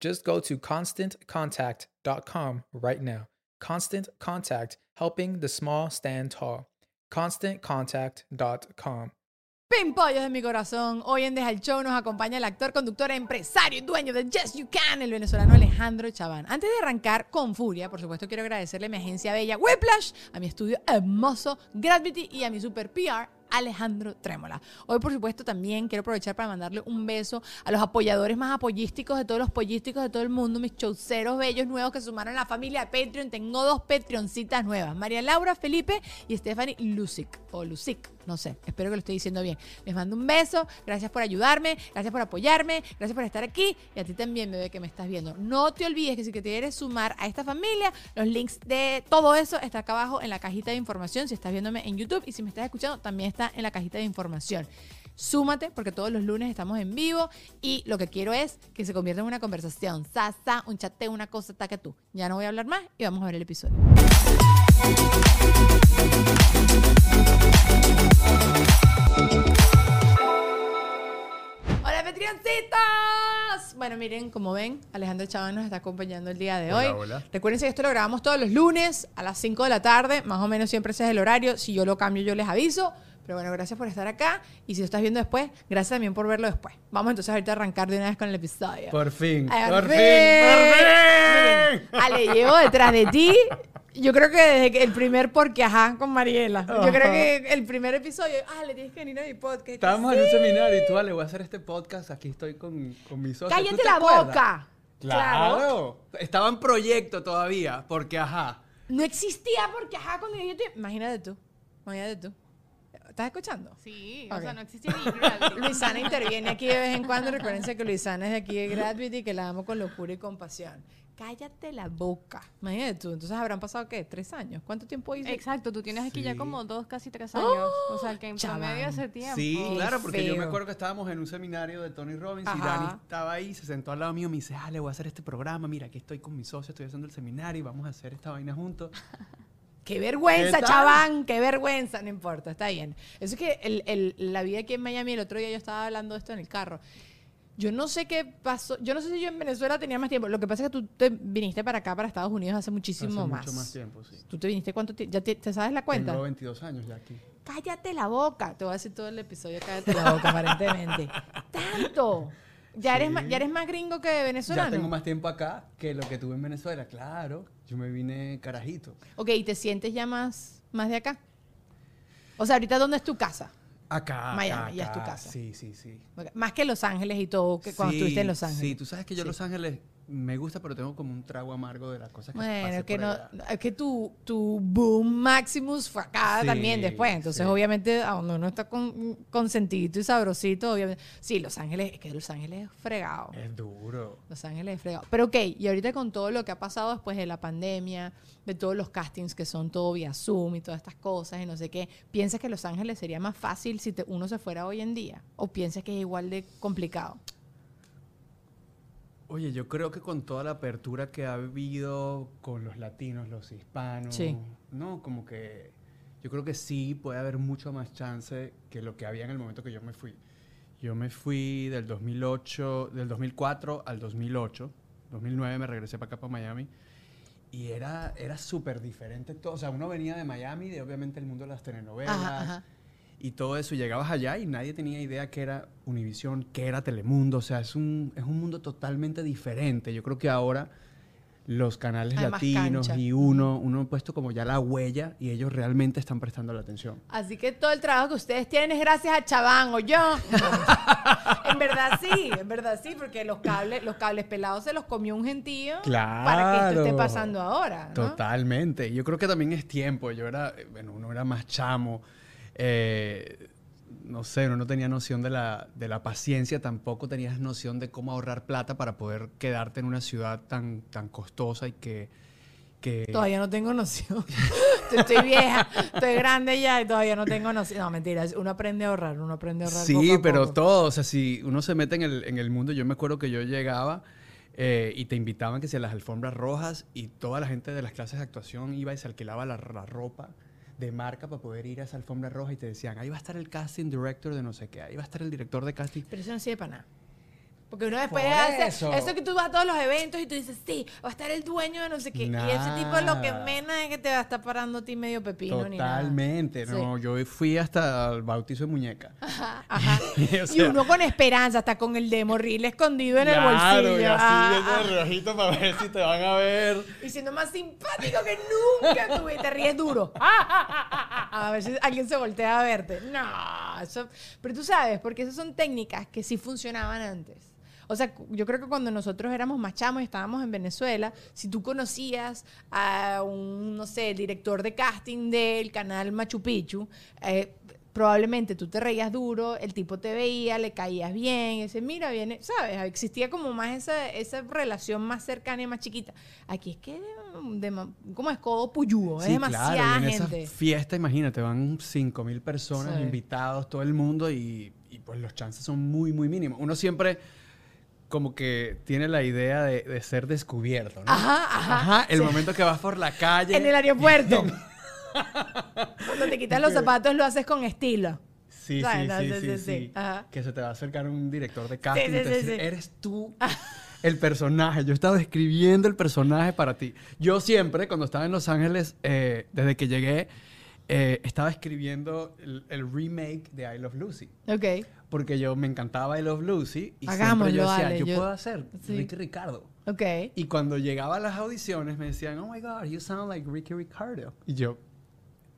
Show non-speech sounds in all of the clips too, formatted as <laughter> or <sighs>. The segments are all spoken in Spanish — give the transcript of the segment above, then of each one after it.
Just go to constantcontact.com right now. Constant Contact, helping the small stand tall. ConstantContact.com. Pimpollos de mi corazón. Hoy en Deja Show nos acompaña el actor, conductor, empresario y dueño de Yes You Can, el venezolano Alejandro Chaván. Antes de arrancar con furia, por supuesto quiero agradecerle a mi agencia bella Whiplash, a mi estudio hermoso Gravity y a mi super PR Alejandro Trémola. Hoy, por supuesto, también quiero aprovechar para mandarle un beso a los apoyadores más apoyísticos de todos los pollísticos de todo el mundo, mis chauceros bellos nuevos que sumaron a la familia de Patreon. Tengo dos Patreoncitas nuevas, María Laura Felipe y Stephanie Lucic, o Lucic, no sé, espero que lo estoy diciendo bien. Les mando un beso, gracias por ayudarme, gracias por apoyarme, gracias por estar aquí y a ti también, bebé, que me estás viendo. No te olvides que si quieres sumar a esta familia, los links de todo eso está acá abajo en la cajita de información si estás viéndome en YouTube y si me estás escuchando también está en la cajita de información. Súmate porque todos los lunes estamos en vivo y lo que quiero es que se convierta en una conversación. Sasa, un chateo, una cosa, taca tú. Ya no voy a hablar más y vamos a ver el episodio. Hola, Petrioncitos. Bueno, miren, como ven, Alejandro Chaván nos está acompañando el día de Hola, hoy. hola. Recuerden que esto lo grabamos todos los lunes a las 5 de la tarde, más o menos siempre ese es el horario. Si yo lo cambio, yo les aviso. Pero bueno, gracias por estar acá. Y si lo estás viendo después, gracias también por verlo después. Vamos entonces ahorita a arrancar de una vez con el episodio. Por fin, Ay, por fin, fin. por fin. Ale, llevo detrás de ti. Yo creo que desde que el primer porque ajá con Mariela. Yo creo que el primer episodio, ah, le tienes que venir a mi podcast. Estábamos en un seminario y tú, Ale, voy a hacer este podcast. Aquí estoy con, con mi socio. ¿Tú Cállate te la acuerdas? boca. Claro. Estaba en proyecto todavía, porque ajá. No existía porque ajá cuando yo te... Imagínate tú. Imagínate tú. ¿Estás escuchando? Sí, o sea, no existía <laughs> ni Gravity. Luisana interviene aquí de vez en cuando. Recuérdense que Luisana es de aquí de Gravity y que la amo con locura y compasión. Cállate la boca. Imagínate tú. Entonces habrán pasado, ¿qué? ¿Tres años? ¿Cuánto tiempo hizo? Exacto, tú tienes aquí ya como dos, casi tres años. o sea, que en Chabán. promedio hace tiempo. Sí, Qué claro, porque yo me acuerdo que estábamos en un seminario de Tony Robbins y. Dani estaba ahí, se sentó al lado mío y me dice, Ale, voy a hacer este programa. Mira, aquí estoy con mi socio, estoy haciendo el seminario y vamos a hacer esta vaina juntos. ¡Qué vergüenza, ¿Qué chaván! ¡Qué vergüenza! No importa, está bien. Eso es que el- el- la vida aquí en Miami, el otro día yo estaba hablando de esto en el carro. Yo no sé qué pasó. Yo no sé si yo en Venezuela tenía más tiempo. Lo que pasa es que tú te viniste para acá, para Estados Unidos, hace muchísimo Hace más. mucho más tiempo, sí. ¿Tú te viniste cuánto tiempo? ¿Ya te, te sabes la cuenta? Tengo 22 años ya aquí. Cállate la boca. Te voy a decir todo el episodio, cállate la boca, <laughs> aparentemente. ¡Tanto! ¿Ya, eres más, ¿Ya eres más gringo que venezolano? Ya tengo más tiempo acá que lo que tuve en Venezuela, claro. Yo me vine carajito. Ok, ¿y te sientes ya más, más de acá? O sea, ahorita, ¿dónde es tu casa? Acá. Miami, acá, ya es tu casa. Sí, sí, sí. Más que Los Ángeles y todo, que cuando Sí, estuviste en Los Ángeles. Sí, tú sabes que yo Sí. Los Ángeles me gusta, pero tengo como un trago amargo de las cosas que Bueno, pasé es que, por no, allá. es que tu, tu boom Maximus fue acá Sí, también después. Entonces, sí. obviamente, donde uno está con, consentidito y sabrosito, obviamente. Sí, Los Ángeles, es que Los Ángeles es fregado. Es duro. Los Ángeles es fregado. Pero ok, y ahorita con todo lo que ha pasado después de la pandemia, de todos los castings que son todo vía Zoom y todas estas cosas y no sé qué, ¿piensas que Los Ángeles sería más fácil si te- uno se fuera hoy en día? ¿O piensas que es igual de complicado? Oye, yo creo que con toda la apertura que ha habido con los latinos, los hispanos, Sí. ¿no? Como que yo creo que sí puede haber mucho más chance que lo que había en el momento que yo me fui. Yo me fui del 2008, del 2004 al 2008. 2009 me regresé para acá, para Miami. Y era, era súper diferente todo. O sea, uno venía de Miami, de obviamente el mundo de las telenovelas Ajá, ajá. Y todo eso. Y llegabas allá y nadie tenía idea qué era Univision, qué era Telemundo. O sea, es un, es un mundo totalmente diferente. Yo creo que ahora los canales Hay latinos y uno, uno ha puesto como ya la huella y ellos realmente están prestando la atención. Así que todo el trabajo que ustedes tienen es gracias a Chabán o yo. <laughs> en verdad sí, en verdad sí, porque los cables, los cables pelados se los comió un gentío para que esto esté Claro. pasando ahora. ¿no? Totalmente. Yo creo que también es tiempo. Yo era, eh, bueno, uno era más chamo. Eh, no sé, uno no tenía noción de la, de la paciencia, tampoco tenías noción de cómo ahorrar plata para poder quedarte en una ciudad tan, tan costosa y que... que Todavía no tengo noción. <laughs> estoy vieja, estoy grande ya y todavía no tengo noción. No, mentira, uno aprende a ahorrar, uno aprende a ahorrar. Sí, poco a pero poco. todo, o sea, si uno se mete en el, en el mundo, yo me acuerdo que yo llegaba eh, y te invitaban que si a las alfombras rojas y toda la gente de las clases de actuación iba y se alquilaba la, la ropa de marca para poder ir a esa alfombra roja y te decían, ahí va a estar el casting director de no sé qué, ahí va a estar el director de casting. Pero eso no sirve para nada. Porque uno después Por hace eso. eso. que tú vas a todos los eventos y tú dices, sí, va a estar el dueño de no sé qué. Y ese tipo lo que Nada. menos es que te va a estar parando a ti medio pepino ni nada. Totalmente, no, yo fui hasta el bautizo de muñeca. <laughs> Ajá, ajá. <laughs> O y sea, uno con esperanza, hasta con el demo reel escondido en el claro, bolsillo. y así Ah, viendo ah. el relojito para ver si te van a ver. Y siendo más simpático que nunca tuve. Te ríes duro. <laughs> A ver si alguien se voltea a verte. No, eso... Pero tú sabes, porque esas son técnicas que sí funcionaban antes. O sea, yo creo que cuando nosotros éramos más chamos y estábamos en Venezuela, si tú conocías a un, no sé, director de casting del canal Machu Picchu, eh, probablemente tú te reías duro, el tipo te veía, le caías bien, y dice, mira, viene, ¿sabes? Existía como más esa, esa relación más cercana y más chiquita. Aquí es que, de, como es codo puyúo, es Sí, demasiada claro, y en gente. esa fiesta, imagínate, van 5 mil personas Sí. invitados, todo el mundo, y, y, pues los chances son muy, muy mínimos. Uno siempre como que tiene la idea de, de ser descubierto, ¿no? Ajá, ajá, el sí. momento que vas por la calle. En el aeropuerto. <laughs> Cuando te quitas los zapatos lo haces con estilo. Sí, sí, ¿Sabes? sí, sí, sí, sí. Ajá. Que se te va a acercar un director de casting y te dice, eres tú el personaje. Yo estaba escribiendo el personaje para ti. Yo siempre, cuando estaba en Los Ángeles, eh, desde que llegué, eh, estaba escribiendo el, el remake de I Love Lucy. Ok. Porque yo me encantaba I Love Lucy y Hagámoslo, siempre yo decía, Ale, yo, yo- puedo hacer Sí. Ricky Ricardo. Ok. Y cuando llegaba a las audiciones me decían, oh my God, you sound like Ricky Ricardo. Y yo,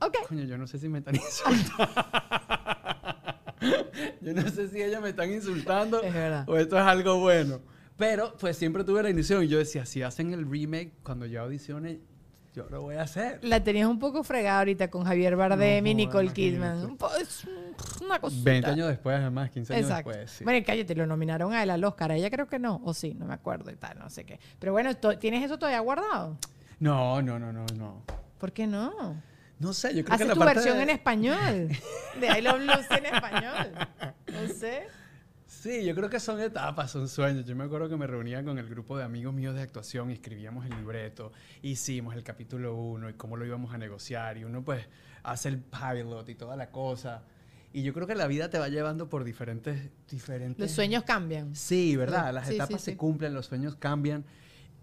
Ok. Coño, yo no sé si me están <laughs> insultando. <laughs> yo no sé si ellos me están insultando Es verdad. o esto es algo bueno. Pero pues siempre tuve la ilusión y yo decía, si hacen el remake cuando yo audicione, yo lo voy a hacer. La tenías un poco fregada ahorita con Javier Bardem No, y Nicole. Kidman. Un po- es una cosita. 20 años después, además, 15 años Exacto. después. sí. Bueno, y cállate, lo nominaron a él al Oscar. Ella creo que no. O sí, no me acuerdo y tal, no sé qué. Pero bueno, ¿tienes eso todavía guardado? No, no, no, no, no. ¿Por qué no? No sé, yo creo que la tu parte versión de- en español. De I Love Lucy en español. <laughs> No sé. Sí, yo creo que son etapas, son sueños. Yo me acuerdo que me reunía con el grupo de amigos míos de actuación y escribíamos el libreto, hicimos el capítulo 1 y cómo lo íbamos a negociar y uno pues hace el pilot y toda la cosa. Y yo creo que la vida te va llevando por diferentes... diferentes... Los sueños cambian. Sí, ¿verdad? Las sí, sí, etapas sí. se cumplen, los sueños cambian.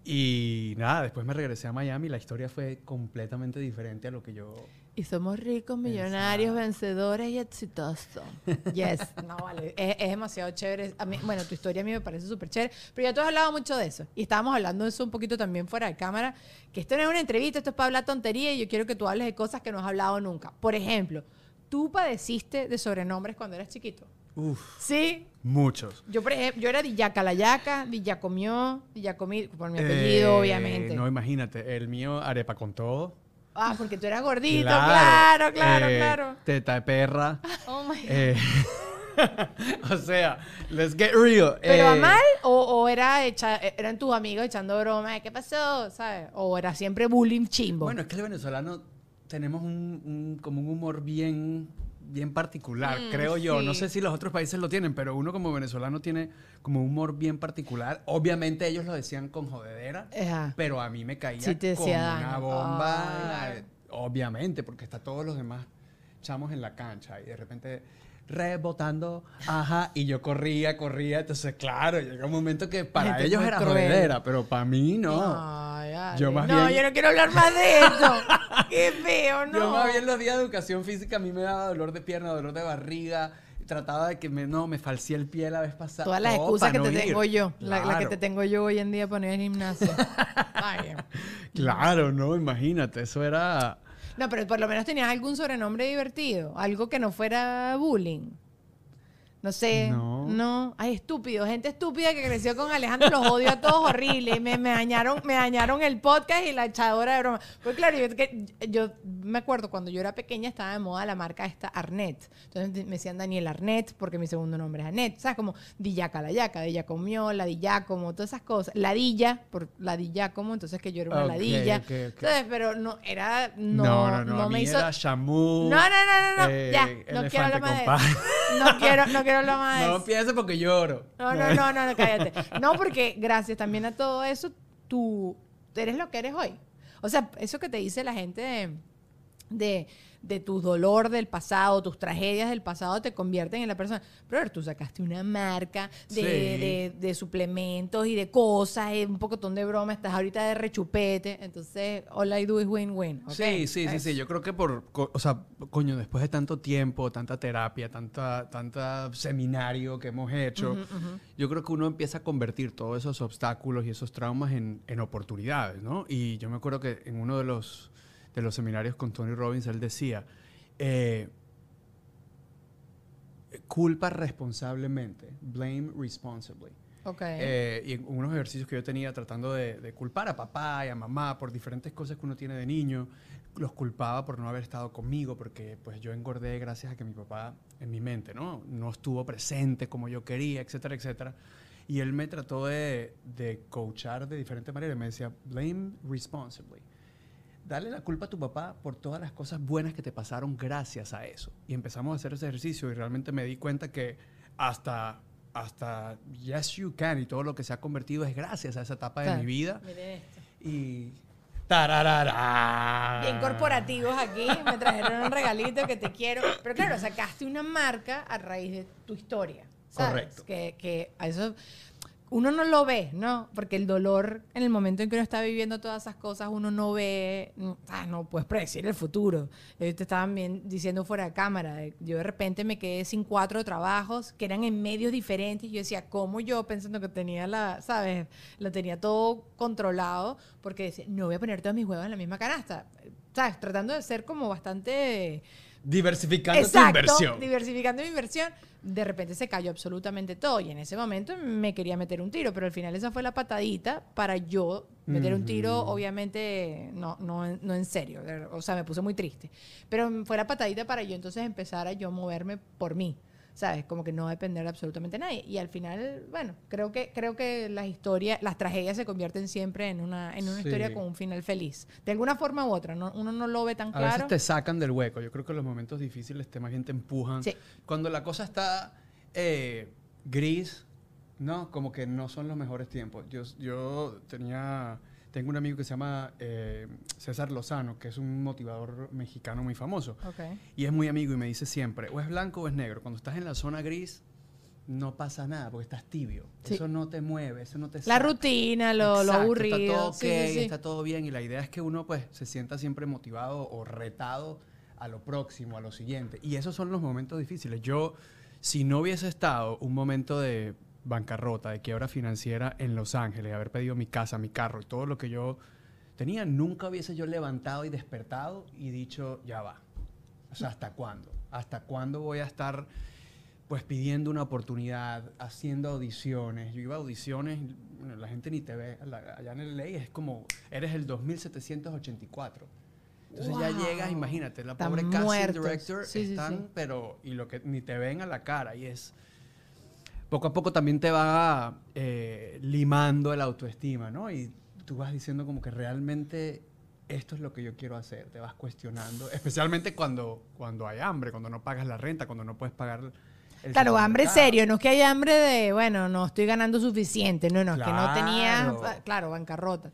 Y nada, después me regresé a Miami y la historia fue completamente diferente a lo que yo... Y somos ricos, millonarios, vencedores y exitosos. <laughs> Yes. No, vale. Es, es demasiado chévere. A mí, bueno, tu historia a mí me parece súper chévere. Pero ya tú has hablado mucho de eso. Y estábamos hablando de eso un poquito también fuera de cámara. Que esto no es una entrevista, esto es para hablar tontería. Y yo quiero que tú hables de cosas que no has hablado nunca. Por ejemplo, tú padeciste de sobrenombres cuando eras chiquito. Uf, Sí. muchos. Yo, por ejemplo, yo era Dillaca la Yaca, Dillacomió, Dillacomí, por mi apellido, Eh, obviamente. No, imagínate, el mío arepa con todo. Ah, porque tú eras gordito, claro, claro, Eh, claro. Teta de perra. Oh my God. eh, <laughs> o sea, let's get real. ¿Pero a Eh, mal o, o era echa- eran tus amigos echando broma qué pasó, ¿sabes? O era siempre bullying chimbo. Bueno, es que el venezolano tenemos un, un- como un humor bien, bien particular, Mm, creo yo. No sé si los otros países lo tienen, pero uno como venezolano tiene como un humor bien particular. Obviamente ellos lo decían con jodedera, pero a mí me caía Sí te como una bomba. Ay. obviamente, porque está todos los demás chamos en la cancha y de repente rebotando, ajá, y yo corría, corría, entonces claro, llega un momento que para ellos era jodedera, pero para mí no. Ay. Yo más no, bien- yo no quiero hablar más de esto. <laughs> Qué feo, no. Yo más bien los días de educación física a mí me daba dolor de pierna, dolor de barriga, trataba de que me, no, me falsé el pie la vez pasada. Todas las todo excusas que no te ir. tengo yo. La, la que Claro. te tengo yo hoy en día para no ir al gimnasio. <laughs> Ay, Claro, no, imagínate, eso era... No, pero por lo menos tenías algún sobrenombre divertido. Algo que no fuera bullying. No sé. No. No. Ay, estúpido. Gente estúpida que creció con Alejandro. Los odio a todos horrible. Me, me dañaron, me dañaron el podcast y la echadora de broma. Pues claro, yo, que- yo me acuerdo cuando yo era pequeña estaba de moda la marca esta Arnett. Entonces me decían Daniel Arnett porque mi segundo nombre es Arnett. ¿Sabes? Como Dillaca la yaca, de Yacomió, la Dillacomo, todas esas cosas. Ladilla, por la Dillacomo, entonces que yo era una Ok, ladilla. ok, ok. ¿Sabes? Pero no, era. No, No, no, no, a me mí hizo. era Shamu. No, no, no, no, no. eh, ya, no quiero hablar más de. No quiero, no quiero más No empieces porque lloro. No, no, no, no, no, cállate. No, porque gracias también a todo eso, tú eres lo que eres hoy. O sea, eso que te dice la gente de, de, de tu dolor del pasado, tus tragedias del pasado, te convierten en la persona. Pero tú sacaste una marca de, Sí. de, de suplementos y de cosas, y un pocotón de broma, estás ahorita de rechupete. Entonces, all I do is win-win. Sí, sí, sí, sí. Yo creo que por, o sea, coño, después de tanto tiempo, tanta terapia, tanta, tanta seminario que hemos hecho, yo creo que uno empieza a convertir todos esos obstáculos y esos traumas en, en oportunidades, ¿no? Y yo me acuerdo que en uno de los, de los seminarios con Tony Robbins, él decía, eh, culpa responsablemente, blame responsibly. Ok. Eh, y en unos ejercicios que yo tenía tratando de, de culpar a papá y a mamá por diferentes cosas que uno tiene de niño, los culpaba por no haber estado conmigo, porque pues yo engordé gracias a que mi papá en mi mente, ¿no? No estuvo presente como yo quería, etcétera, etcétera. Y él me trató de, de coachar de diferentes maneras. Me decía, blame responsibly. Dale la culpa a tu papá por todas las cosas buenas que te pasaron gracias a eso. Y empezamos a hacer ese ejercicio y realmente me di cuenta que hasta, hasta Yes You Can y todo lo que se ha convertido es gracias a esa etapa de mi vida. Miren esto. Y... ¡Tararara! Bien corporativos aquí, me trajeron un regalito que te quiero. Pero claro, sacaste una marca a raíz de tu historia. ¿sabes? Correcto. Que, que a eso uno no lo ve, ¿no? Porque el dolor en el momento en que uno está viviendo todas esas cosas, uno no ve, mm, ah, no puedes predecir el futuro. Eh, Te estaban bien diciendo fuera de cámara. Yo de repente me quedé sin cuatro trabajos que eran en medios diferentes. Yo decía, ¿cómo yo pensando que tenía la, ¿sabes? Lo tenía todo controlado porque decía, no voy a poner todos mis huevos en la misma canasta. ¿Sabes? Tratando de ser como bastante Diversificando tu Exacto, inversión. diversificando mi inversión. De repente se cayó absolutamente todo y en ese momento me quería meter un tiro, pero al final esa fue la patadita para yo meter un tiro, obviamente no, no, en- no en serio, o sea, me puse muy triste, pero fue la patadita para yo entonces empezar a yo moverme por mí. ¿Sabes? Como que no depender de absolutamente nadie. Y al final, bueno, creo que, creo que las historias, las tragedias se convierten siempre en una, en una Sí. historia con un final feliz. De alguna forma u otra, ¿no? uno no lo ve tan A claro. veces te sacan del hueco. Yo creo que los momentos difíciles te más bien te empujan. Sí. Cuando la cosa está eh, gris, no, como que no son los mejores tiempos. Yo, yo tenía, tengo un amigo que se llama eh, César Lozano, que es un motivador mexicano muy famoso. Ok. Y es muy amigo y me dice siempre, o es blanco o es negro. Cuando estás en la zona gris, no pasa nada porque estás tibio. Sí. Eso no te mueve, eso no te La saca. rutina, lo, lo aburrido. Está todo ok, Sí, sí, sí. está todo bien y la idea es que uno pues se sienta siempre motivado o retado a lo próximo, a lo siguiente. Y esos son los momentos difíciles. Yo, si no hubiese estado un momento de bancarrota, de quiebra financiera en Los Ángeles, haber pedido mi casa, mi carro y todo lo que yo tenía, nunca hubiese yo levantado y despertado y dicho, ya va. O sea, ¿hasta cuándo? ¿Hasta cuándo voy a estar pues pidiendo una oportunidad, haciendo audiciones. Yo iba a audiciones, bueno, la gente ni te ve. la- allá en el ley es como, eres el 2784. Entonces ya Wow. llegas, imagínate, la pobre casting director Sí, sí, están, sí. pero, y lo que ni te ven a la cara. Y es, poco a poco también te va eh, limando el autoestima, ¿no? Y tú vas diciendo como que realmente esto es lo que yo quiero hacer, te vas cuestionando, especialmente cuando, cuando hay hambre, cuando no pagas la renta, cuando no puedes pagar el Claro, hambre serio, no es que haya hambre de, bueno, no estoy ganando suficiente, no, no, es que no tenía, claro, bancarrota.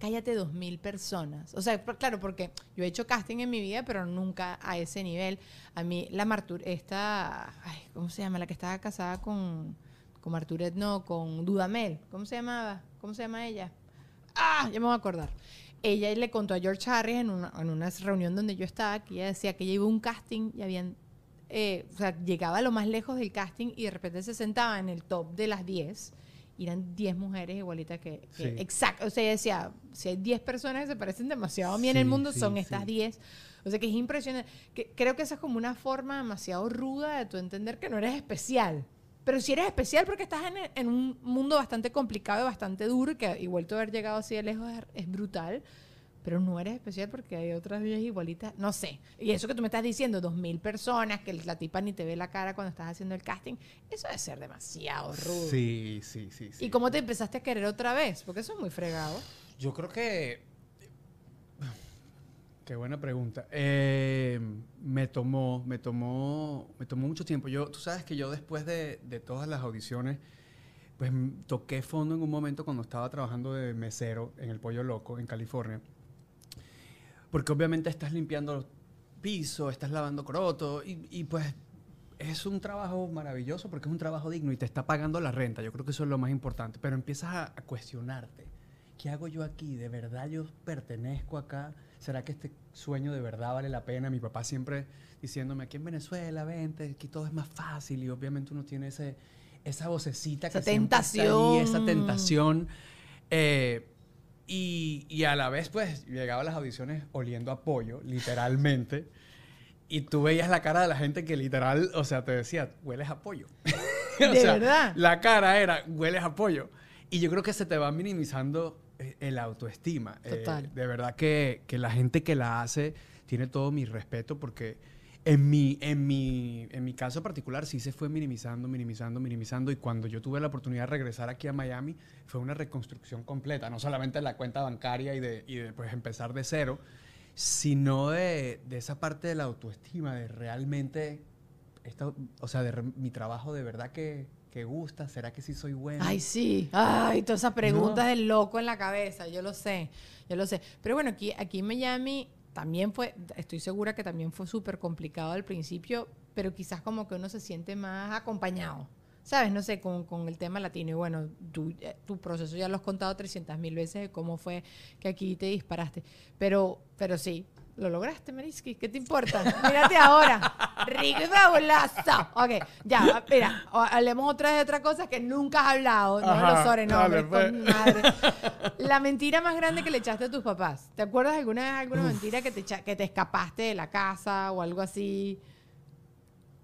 Cállate, dos mil personas. O sea, claro, porque yo he hecho casting en mi vida, pero nunca a ese nivel. A mí, la Martur, esta, ay, ¿cómo se llama? La que estaba casada con, con Marturet, no, con Dudamel. ¿Cómo se llamaba? ¿Cómo se llama ella? Ah, ya me voy a acordar. Ella le contó a George Harris en una, en una reunión donde yo estaba que ella decía que ella iba a un casting y habían, eh, o sea, llegaba lo más lejos del casting y de repente se sentaba en el top de las 10 y eran 10 mujeres igualitas que, que- Sí. exacto, o sea, ella decía, si hay 10 personas que se parecen demasiado a mí en el Sí, mundo, sí, son sí. estas 10. O sea, que es impresionante. Que, creo que esa es como una forma demasiado ruda de tu entender que no eres especial. Pero si eres especial porque estás en, en un mundo bastante complicado y bastante duro, que igual tú haber llegado así de lejos es, es brutal, pero no eres especial porque hay otras 10 igualitas, no sé. Y eso que tú me estás diciendo, dos mil personas, que la tipa ni te ve la cara cuando estás haciendo el casting, eso debe ser demasiado rudo. Sí, sí, sí. sí. ¿Y cómo te empezaste a querer otra vez? Porque eso es muy fregado. Yo creo que. <sighs> Qué buena pregunta. Eh, me tomó, me tomó, me tomó mucho tiempo. Yo, tú sabes que yo después de, de todas las audiciones, pues toqué fondo en un momento cuando estaba trabajando de mesero en el Pollo Loco en California. Porque obviamente estás limpiando pisos, estás lavando coroto y, y pues es un trabajo maravilloso porque es un trabajo digno y te está pagando la renta. Yo creo que eso es lo más importante. Pero empiezas a, a cuestionarte. ¿Qué hago yo aquí? ¿De verdad yo pertenezco acá? ¿Será que este sueño de verdad vale la pena? Mi papá siempre diciéndome, aquí en Venezuela, vente, aquí todo es más fácil. Y obviamente uno tiene ese, esa vocecita Esa que siempre está ahí, esa tentación. tentación. Eh, y, y a la vez, pues, llegaba a las audiciones oliendo a pollo, literalmente. Y tú veías la cara de la gente que literal, o sea, te decía, hueles a pollo. <laughs> O ¿De sea, verdad? La cara era, hueles a pollo. Y yo creo que se te va minimizando eh, el autoestima. Eh, Total. de verdad que, que la gente que la hace tiene todo mi respeto porque en mi, en, mi, en mi caso particular sí se fue minimizando, minimizando, minimizando. Y cuando yo tuve la oportunidad de regresar aquí a Miami, fue una reconstrucción completa. No solamente la cuenta bancaria y de, y de pues, empezar de cero, sino de, de esa parte de la autoestima, de realmente, esto, o sea, de re- mi trabajo de verdad que, que gusta, ¿será que sí soy bueno? Ay, sí. Ay, todas esas preguntas No. del loco en la cabeza. Yo lo sé. Yo lo sé. Pero bueno, aquí, aquí en Miami también fue, estoy segura que también fue súper complicado al principio, pero quizás como que uno se siente más acompañado. ¿Sabes? No sé, con, con el tema latino. Y bueno, tú, eh, tu proceso ya lo has contado 300 mil veces de cómo fue que aquí te disparaste. Pero, pero sí, lo lograste, Mariski. ¿Qué te importa? Mírate ahora. Rico y fabuloso. Ok, ya, mira, hablemos otra vez de otra cosa que nunca has hablado. No Ajá, los sobrenombres, dale, con pues. madre. La mentira más grande que le echaste a tus papás. ¿Te acuerdas alguna vez alguna mentira que te, que te escapaste de la casa o algo así?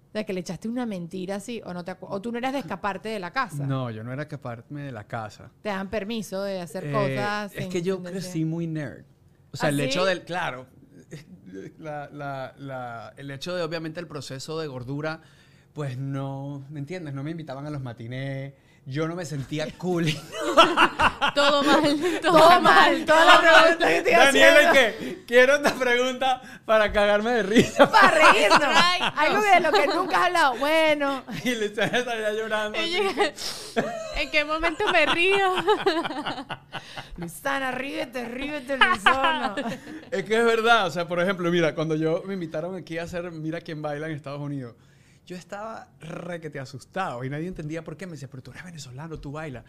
O sea, que le echaste una mentira así, o no te o tú no eras de escaparte de la casa. No, yo no era escaparme de la casa. Te dan permiso de hacer Eh, cosas. es que yo crecí muy nerd. O sea, ¿Ah, el sí? hecho del, claro, <laughs> la- la- la- el hecho de obviamente el proceso de gordura, pues no, ¿me entiendes? No me invitaban a los matinés, yo no me sentía <laughs> cool. Todo mal. <laughs> Todo, Todo mal, toda la pregunta que te iba Daniela, que quiero esta pregunta para cagarme de risa. Para <laughs> reírnos. Ay, Algo de lo que nunca has hablado. Bueno, Y le salía llorando. ¿En qué momento me río? Luisana, ríete, ríete, Luisana. Es que es verdad, o sea, por ejemplo, mira, cuando yo me invitaron aquí a hacer Mira quién baila en Estados Unidos, yo estaba requete asustado y nadie entendía por qué. Me decía, pero tú eres venezolano, tú bailas.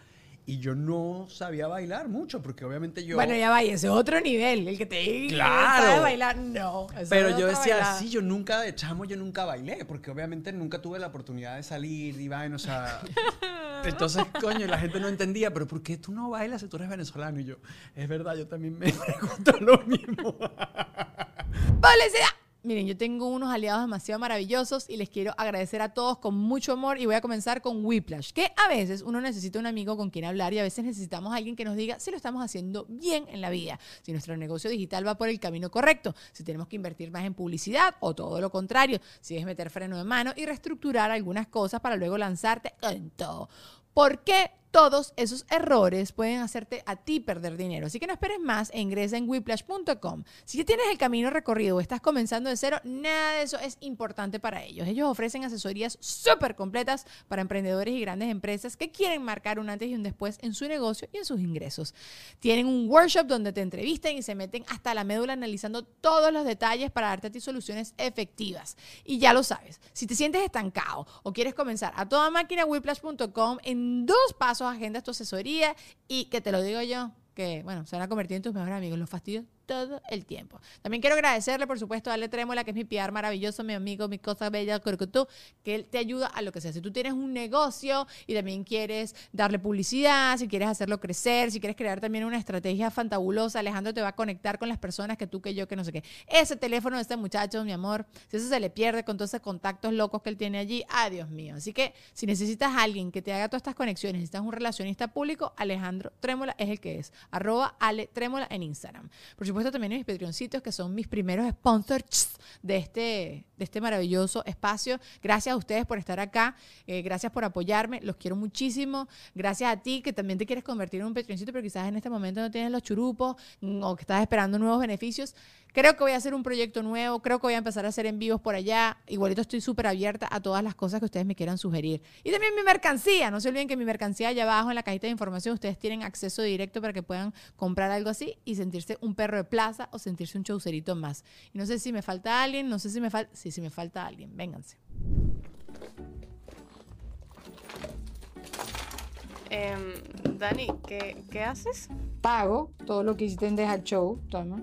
Y yo no sabía bailar mucho, porque obviamente yo... Bueno, ya ese es otro nivel. El que te diga Claro. sabe bailar, no. Pero yo decía, bailada. sí, yo nunca de chamo, yo nunca bailé, porque obviamente nunca tuve la oportunidad de salir y vaina, o sea... <laughs> Entonces, coño, la gente no entendía, pero ¿por qué tú no bailas si tú eres venezolano? Y yo, es verdad, yo también me <laughs> pregunto lo mismo. ¡Publicidad! Miren, yo tengo unos aliados demasiado maravillosos y les quiero agradecer a todos con mucho amor y voy a comenzar con Whiplash, que a veces uno necesita un amigo con quien hablar y a veces necesitamos a alguien que nos diga si lo estamos haciendo bien en la vida, si nuestro negocio digital va por el camino correcto, si tenemos que invertir más en publicidad o todo lo contrario, si es meter freno de mano y reestructurar algunas cosas para luego lanzarte en todo. ¿Por qué todos esos errores pueden hacerte a ti perder dinero. Así que no esperes más e ingresa en whiplash.com. Si ya tienes el camino recorrido o estás comenzando de cero, nada de eso es importante para ellos. Ellos ofrecen asesorías súper completas para emprendedores y grandes empresas que quieren marcar un antes y un después en su negocio y en sus ingresos. Tienen un workshop donde te entrevistan y se meten hasta la médula analizando todos los detalles para darte a ti soluciones efectivas. Y ya lo sabes, si te sientes estancado o quieres comenzar a toda máquina, whiplash.com en dos pasos agendas tu asesoría y que te lo digo yo, que bueno, se van a convertir en tus mejores amigos. Los fastidios todo el tiempo. También quiero agradecerle, por supuesto, a Ale Trémola, que es mi PR maravilloso, mi amigo, mi cosa bella, tú, que él te ayuda a lo que sea. Si tú tienes un negocio y también quieres darle publicidad, si quieres hacerlo crecer, si quieres crear también una estrategia fantabulosa, Alejandro te va a conectar con las personas que tú, que yo, que no sé qué. Ese teléfono de este muchacho, mi amor, si eso se le pierde con todos esos contactos locos que él tiene allí, ay Dios mío. Así que si necesitas a alguien que te haga todas estas conexiones, necesitas un relacionista público, Alejandro Trémola es el que es. Arroba Ale Trémola en Instagram. Por supuesto, también mis Patreoncitos, que son mis primeros sponsors de este, de este maravilloso espacio. Gracias a ustedes por estar acá. Eh, gracias por apoyarme. Los quiero muchísimo. Gracias a ti que también te quieres convertir en un Patreoncito, pero quizás en este momento no tienes los churupos mm, o que estás esperando nuevos beneficios. Creo que voy a hacer un proyecto nuevo, creo que voy a empezar a hacer en vivos por allá. Igualito estoy súper abierta a todas las cosas que ustedes me quieran sugerir. Y también mi mercancía, no se olviden que mi mercancía allá abajo en la cajita de información ustedes tienen acceso directo para que puedan comprar algo así y sentirse un perro de plaza o sentirse un chaucerito más. Y no sé si me falta alguien, no sé si me falta, sí, si me falta alguien, vénganse. Em, Dani, ¿qué, ¿qué haces? Pago todo lo que hiciste en Deja Show, toma.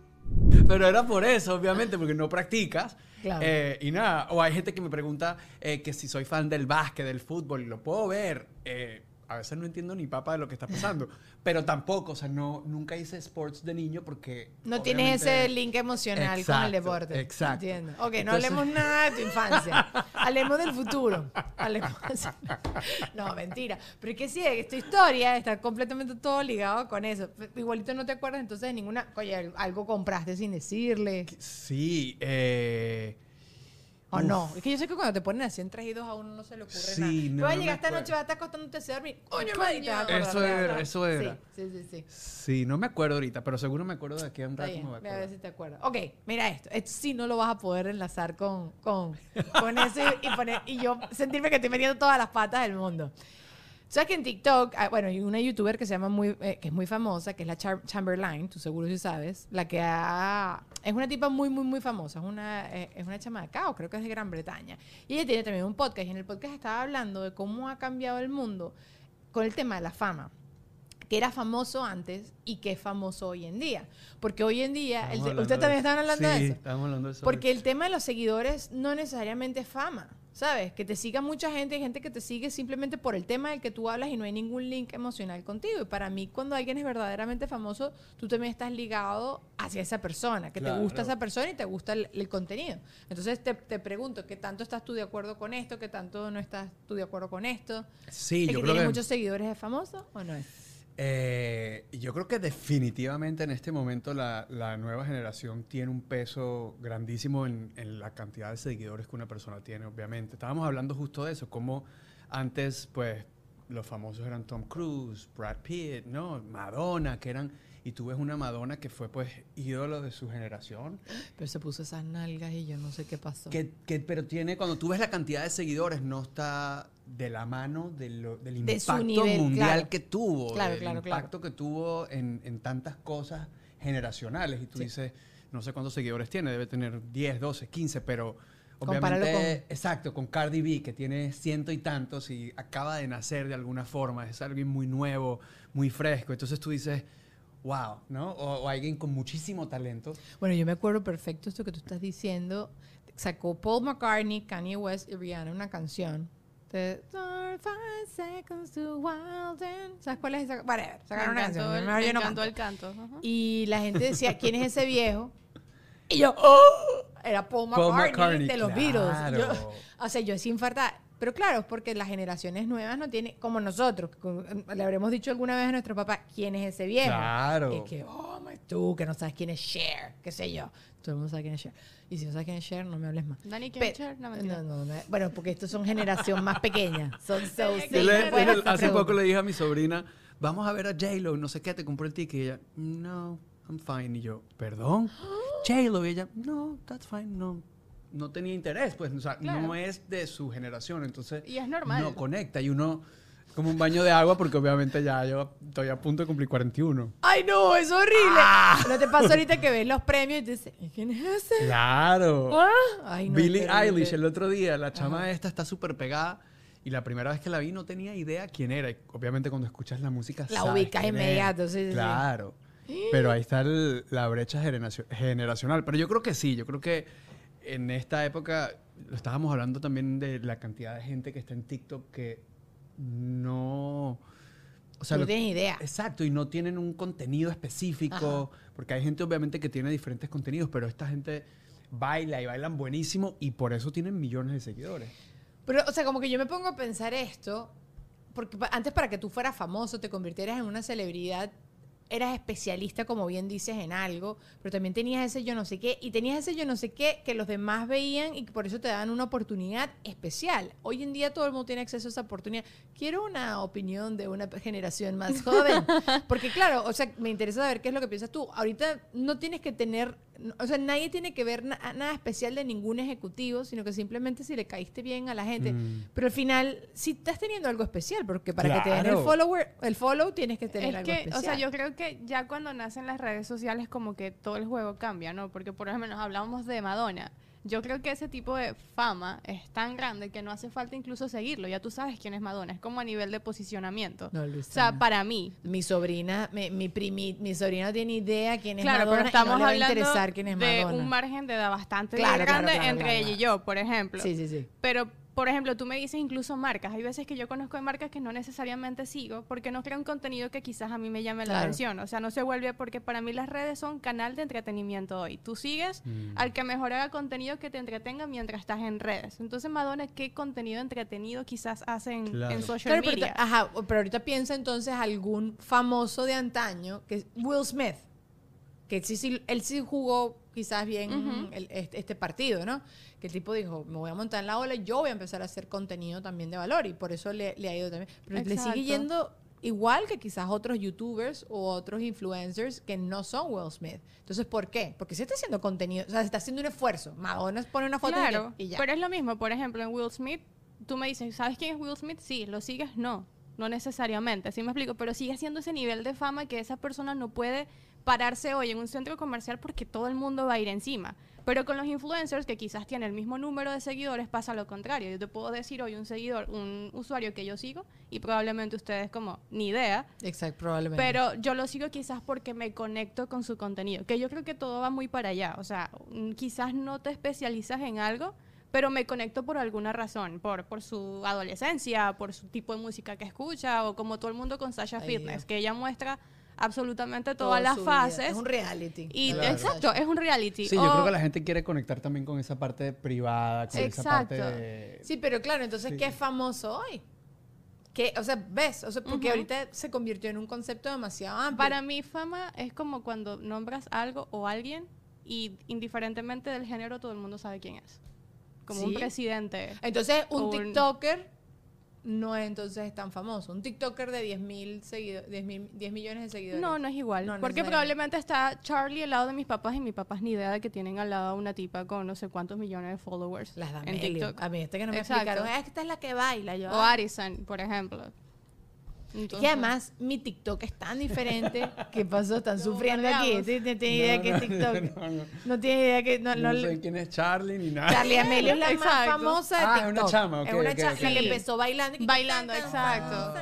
Pero era por eso, obviamente, porque no practicas. Claro. Eh, y nada, o hay gente que me pregunta eh, que si soy fan del básquet, del fútbol, y lo puedo ver. Eh, a veces no entiendo ni papa de lo que está pasando. pero tampoco, o sea, no, nunca hice sports de niño porque. No tienes ese link emocional con el deporte. exacto. Entiendo. Ok, no hablemos nada de tu infancia. <laughs> hablemos del futuro. Hablemos- No, mentira. Pero es que sí, es tu historia está completamente todo ligado con eso. Igualito no te acuerdas entonces de ninguna. Oye, algo compraste sin decirle. Sí, eh. O uf, no. Es que yo sé que cuando te ponen así en 3 y 2 a uno no se le ocurre Sí, nada. no, Tú vas a llegar esta noche, vas a estar acostándote a dormir. Coño, madre, Eso era, eso era. Sí, sí, sí. sí. Sí, no me acuerdo ahorita, pero seguro me acuerdo de aquí a un rato bien, me voy a a ver si te acuerdas. Ok, mira esto. Esto sí no lo vas a poder enlazar con, con, con eso y, y poner, y yo sentirme que estoy metiendo todas las patas del mundo. ¿Sabes que en TikTok, ah, bueno, hay una youtuber que se llama muy, eh, que es muy famosa, que es la Char- Chamberlain, tú seguro si sabes, la que ha- es una tipa muy, muy, muy famosa, es una, eh, es una chama de acá, o creo que es de Gran Bretaña. Y ella tiene también un podcast, y en el podcast estaba hablando de cómo ha cambiado el mundo con el tema de la fama que era famoso antes y que es famoso hoy en día. Porque hoy en día, ustedes también están hablando sí, de eso. estamos hablando de eso. Porque el tema de los seguidores no necesariamente es fama, ¿sabes? Que te siga mucha gente, hay gente que te sigue simplemente por el tema del que tú hablas y no hay ningún link emocional contigo. Y para mí, cuando alguien es verdaderamente famoso, tú también estás ligado hacia esa persona, que te gusta esa persona y te gusta el, el contenido. Entonces te, te pregunto, ¿qué tanto estás tú de acuerdo con esto? ¿Qué tanto no estás tú de acuerdo con esto? Sí, ¿El yo que creo tiene que... muchos seguidores es famoso o no es? Eh, yo creo que definitivamente en este momento la, la nueva generación tiene un peso grandísimo en, en la cantidad de seguidores que una persona tiene, obviamente. Estábamos hablando justo de eso, como antes, pues, los famosos eran Tom Cruise, Brad Pitt, ¿no? Madonna, que eran... Y tú ves una Madonna que fue, pues, ídolo de su generación. Pero se puso esas nalgas y yo no sé qué pasó. Que, que- pero tiene, cuando tú ves la cantidad de seguidores, no está de la mano de lo- del De impacto nivel, mundial claro. que tuvo, Claro, del claro, impacto que tuvo en, en tantas cosas generacionales. Y tú Sí. dices, no sé cuántos seguidores tiene, debe tener 10, 12, 15, pero obviamente, exacto, con Cardi B, que tiene ciento y tantos y acaba de nacer de alguna forma, es alguien muy nuevo, muy fresco. Entonces tú dices, wow, ¿no? O, o alguien con muchísimo talento. Bueno, yo me acuerdo perfecto esto que tú estás diciendo. Sacó Paul McCartney, Kanye West y Rihanna una canción The 35 seconds to wild and- ¿Sabes cuál es esa? Whatever, Me sacaron una canción. el, me yo no encantó canto. el canto. ajá. Y la gente decía, ¿quién es ese viejo? Y yo, ¡oh! Era Paul Paul McCartney, McCartney, de los claro. Beatles. Yo- o sea, yo sin infartar. Pero claro, es porque las generaciones nuevas no tienen, como nosotros, eh, le habremos dicho alguna vez a nuestro papá, ¿quién es ese viejo? Claro. Y que, oh, my, tú que no sabes quién es Cher, qué sé yo. Todo el mundo sabe quién es Cher. Y si no sabes quién es Cher, no me hables más. Dani, ¿quién es Cher? No, no, no, no. Bueno, porque estos son generación más pequeña. Son so sí, le- no pueden le- hacer hace poco le dije a mi sobrina, vamos a ver a J-Lo, no sé qué, te compré el ticket. Y ella, no, I'm fine. Y yo, ¿perdón? <gasps> J-Lo. Y ella, no, that's fine, no. No tenía interés, pues, o sea, Claro. no es de su generación, entonces Y es normal. no conecta. Y uno, como un baño de agua, porque obviamente ya yo estoy a punto de cumplir 41. Ay, no, es horrible. Ah. ¿No te pasa ahorita que ves los premios y te dices, ¿quién es ese? ¡Claro! Ah, Ay, no, Billie. Eilish el otro día, la chama esta está súper pegada. Y la primera vez que la vi no tenía idea quién era. Y obviamente cuando escuchas la música La sabes ubicas quién inmediato, sí, sí, sí. Claro. Pero ahí está el- la brecha generacio- generacional. Pero yo creo que sí, yo creo que en esta época, lo estábamos hablando también de la cantidad de gente que está en TikTok que no... O sea, no tienes idea. Exacto, y no tienen un contenido específico, porque hay gente obviamente que tiene diferentes contenidos, pero esta gente baila y bailan buenísimo y por eso tienen millones de seguidores. Pero, o sea, como que yo me pongo a pensar esto, porque antes para que tú fueras famoso, te convirtieras en una celebridad, eras especialista, como bien dices, en algo, pero también tenías ese yo no sé qué, y tenías ese yo no sé qué que los demás veían y que por eso te daban una oportunidad especial. Hoy en día todo el mundo tiene acceso a esa oportunidad. Quiero una opinión de una generación más joven, <laughs> porque claro, o sea, me interesa saber qué es lo que piensas tú. Ahorita no tienes que tener, o sea, nadie tiene que ver na- nada especial de ningún ejecutivo, sino que simplemente si le caíste bien a la gente. Mm. Pero al final, sí estás teniendo algo especial, porque para que te den el follower, el follow tienes que tener es algo que, especial. o sea, yo creo que ya cuando nacen las redes sociales como que todo el juego cambia, ¿no? Porque por ejemplo nos hablábamos de Madonna. Yo creo que ese tipo de fama es tan grande que no hace falta incluso seguirlo. Ya tú sabes quién es Madonna. Es como a nivel de posicionamiento. No, o sea, para mí. mi sobrina, mi, mi, primi- mi sobrina no tiene idea quién es Claro, Madonna pero estamos y no le va a hablando interesar quién es de Madonna. un margen de edad bastante Claro, grande claro, entre ella y yo, por ejemplo. Sí, sí, sí. Pero, por ejemplo, tú me dices incluso marcas. Hay veces que yo conozco de marcas que no necesariamente sigo porque no crean contenido que quizás a mí me llame la atención. O sea, no se vuelve porque para mí las redes son canal de entretenimiento hoy. Tú sigues Mm. al que mejor haga contenido que te entretenga mientras estás en redes. Entonces, Madonna, ¿qué contenido entretenido quizás hace en, Claro. en social Claro, pero, media? ahorita- ajá, pero ahorita piensa entonces algún famoso de antaño, que es Will Smith, que sí, sí, él sí jugó quizás bien el- este, este partido, ¿no? Que el tipo dijo, me voy a montar en la ola y yo voy a empezar a hacer contenido también de valor y por eso le, le ha ido también. Pero le sigue yendo igual que quizás otros youtubers o otros influencers que no son Will Smith. Entonces, ¿por qué? Porque se está haciendo contenido, o sea, se está haciendo un esfuerzo. Madonna pone una foto Claro, y ya. pero es lo mismo. Por ejemplo, en Will Smith, tú me dices, ¿sabes quién es Will Smith? Sí, ¿lo sigues? No, no necesariamente, así me explico, pero sigue siendo ese nivel de fama que esa persona no puede pararse hoy en un centro comercial porque todo el mundo va a ir encima. Pero con los influencers, que quizás tienen el mismo número de seguidores, pasa lo contrario. Yo te puedo decir hoy un seguidor, un usuario que yo sigo, y probablemente ustedes como ni idea, Exacto, probablemente. pero yo lo sigo quizás porque me conecto con su contenido, que yo creo que todo va muy para allá. O sea, mm, quizás no te especializas en algo, pero me conecto por alguna razón, por, por su adolescencia, por su tipo de música que escucha, o como todo el mundo con Sasha Ay, Fitness, Dios. que ella muestra absolutamente Toda todas las su vida. fases. Es un reality. Y Claro. exacto, es un reality. Sí, yo O- creo que la gente quiere conectar también con esa parte privada, con esa parte Exacto. de... Sí, pero claro, entonces, Sí. ¿qué es famoso hoy? ¿Qué, o sea, ves, o sea, porque Ujú. ahorita se convirtió en un concepto demasiado amplio. Para mí fama es como cuando nombras algo o alguien y indiferentemente del género todo el mundo sabe quién es. Como un presidente. Entonces, un un- TikToker no es entonces tan famoso. Un TikToker de 10 mil seguidores, 10, mil- 10 millones de seguidores. No, no es igual. No, no porque probablemente está Charlie al lado de mis papás y mis papás ni idea de que tienen al lado una tipa con no sé cuántos millones de followers Las en D'Amelio. TikTok. A mí, este que no me Exacto. explicaron, "Ah, esta es la que baila. Yo, O "Ah". Arison, por ejemplo. Que Entonces- además mi TikTok es tan diferente. <laughs> ¿Qué pasó? Están sufriendo aquí. No tiene idea No, que TikTok. no, tiene idea que... No, sé quién es Charlie ni nada. Charlie Amelio es la más famosa de Ah, es TikTok. una chama, ok, Es una chama ok. la que Sí. empezó bailando. y Bailando, exacto.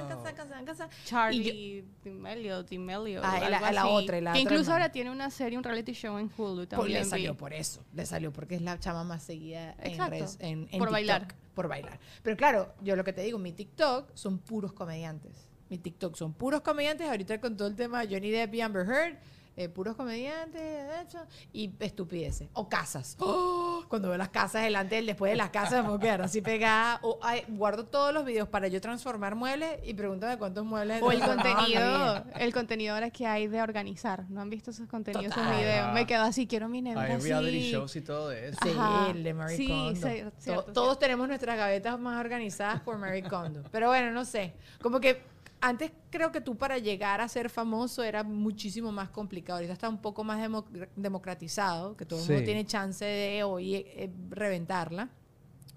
Charlie D'Amelio, D'Amelio. Ah, y la- la otra, y la Que otra incluso ahora tiene una serie, un reality show en Hulu Por- también. le salió por eso. Le salió porque es la chama más seguida en Exacto. En, en Por TikTok. bailar. por bailar. Pero claro, yo lo que te digo, mi TikTok son puros comediantes. Mi TikTok son puros comediantes. Ahorita con todo el tema de Johnny Depp y Amber Heard, eh, puros comediantes de hecho, y estupideces. O casas. ¡Oh! <gasps> Cuando veo las casas delante del después de las casas, me puedo quedar así pegada. O ay, guardo todos los videos para yo transformar muebles y pregúntame cuántos muebles. O el <laughs> contenido, el contenido ahora que hay de organizar. ¿No han visto esos contenidos, esos Total. videos? Me quedo así, quiero mi nevera Hay reality shows y todo eso. Sí, Ajá. el de Marie Sí, Kondo. sí, To- cierto, Todos cierto. tenemos nuestras gavetas más organizadas por Marie Kondo. Pero bueno, no sé. Como que antes creo que tú para llegar a ser famoso era muchísimo más complicado. Ahorita está un poco más demo- democratizado, que todo el mundo tiene chance de hoy eh, reventarla.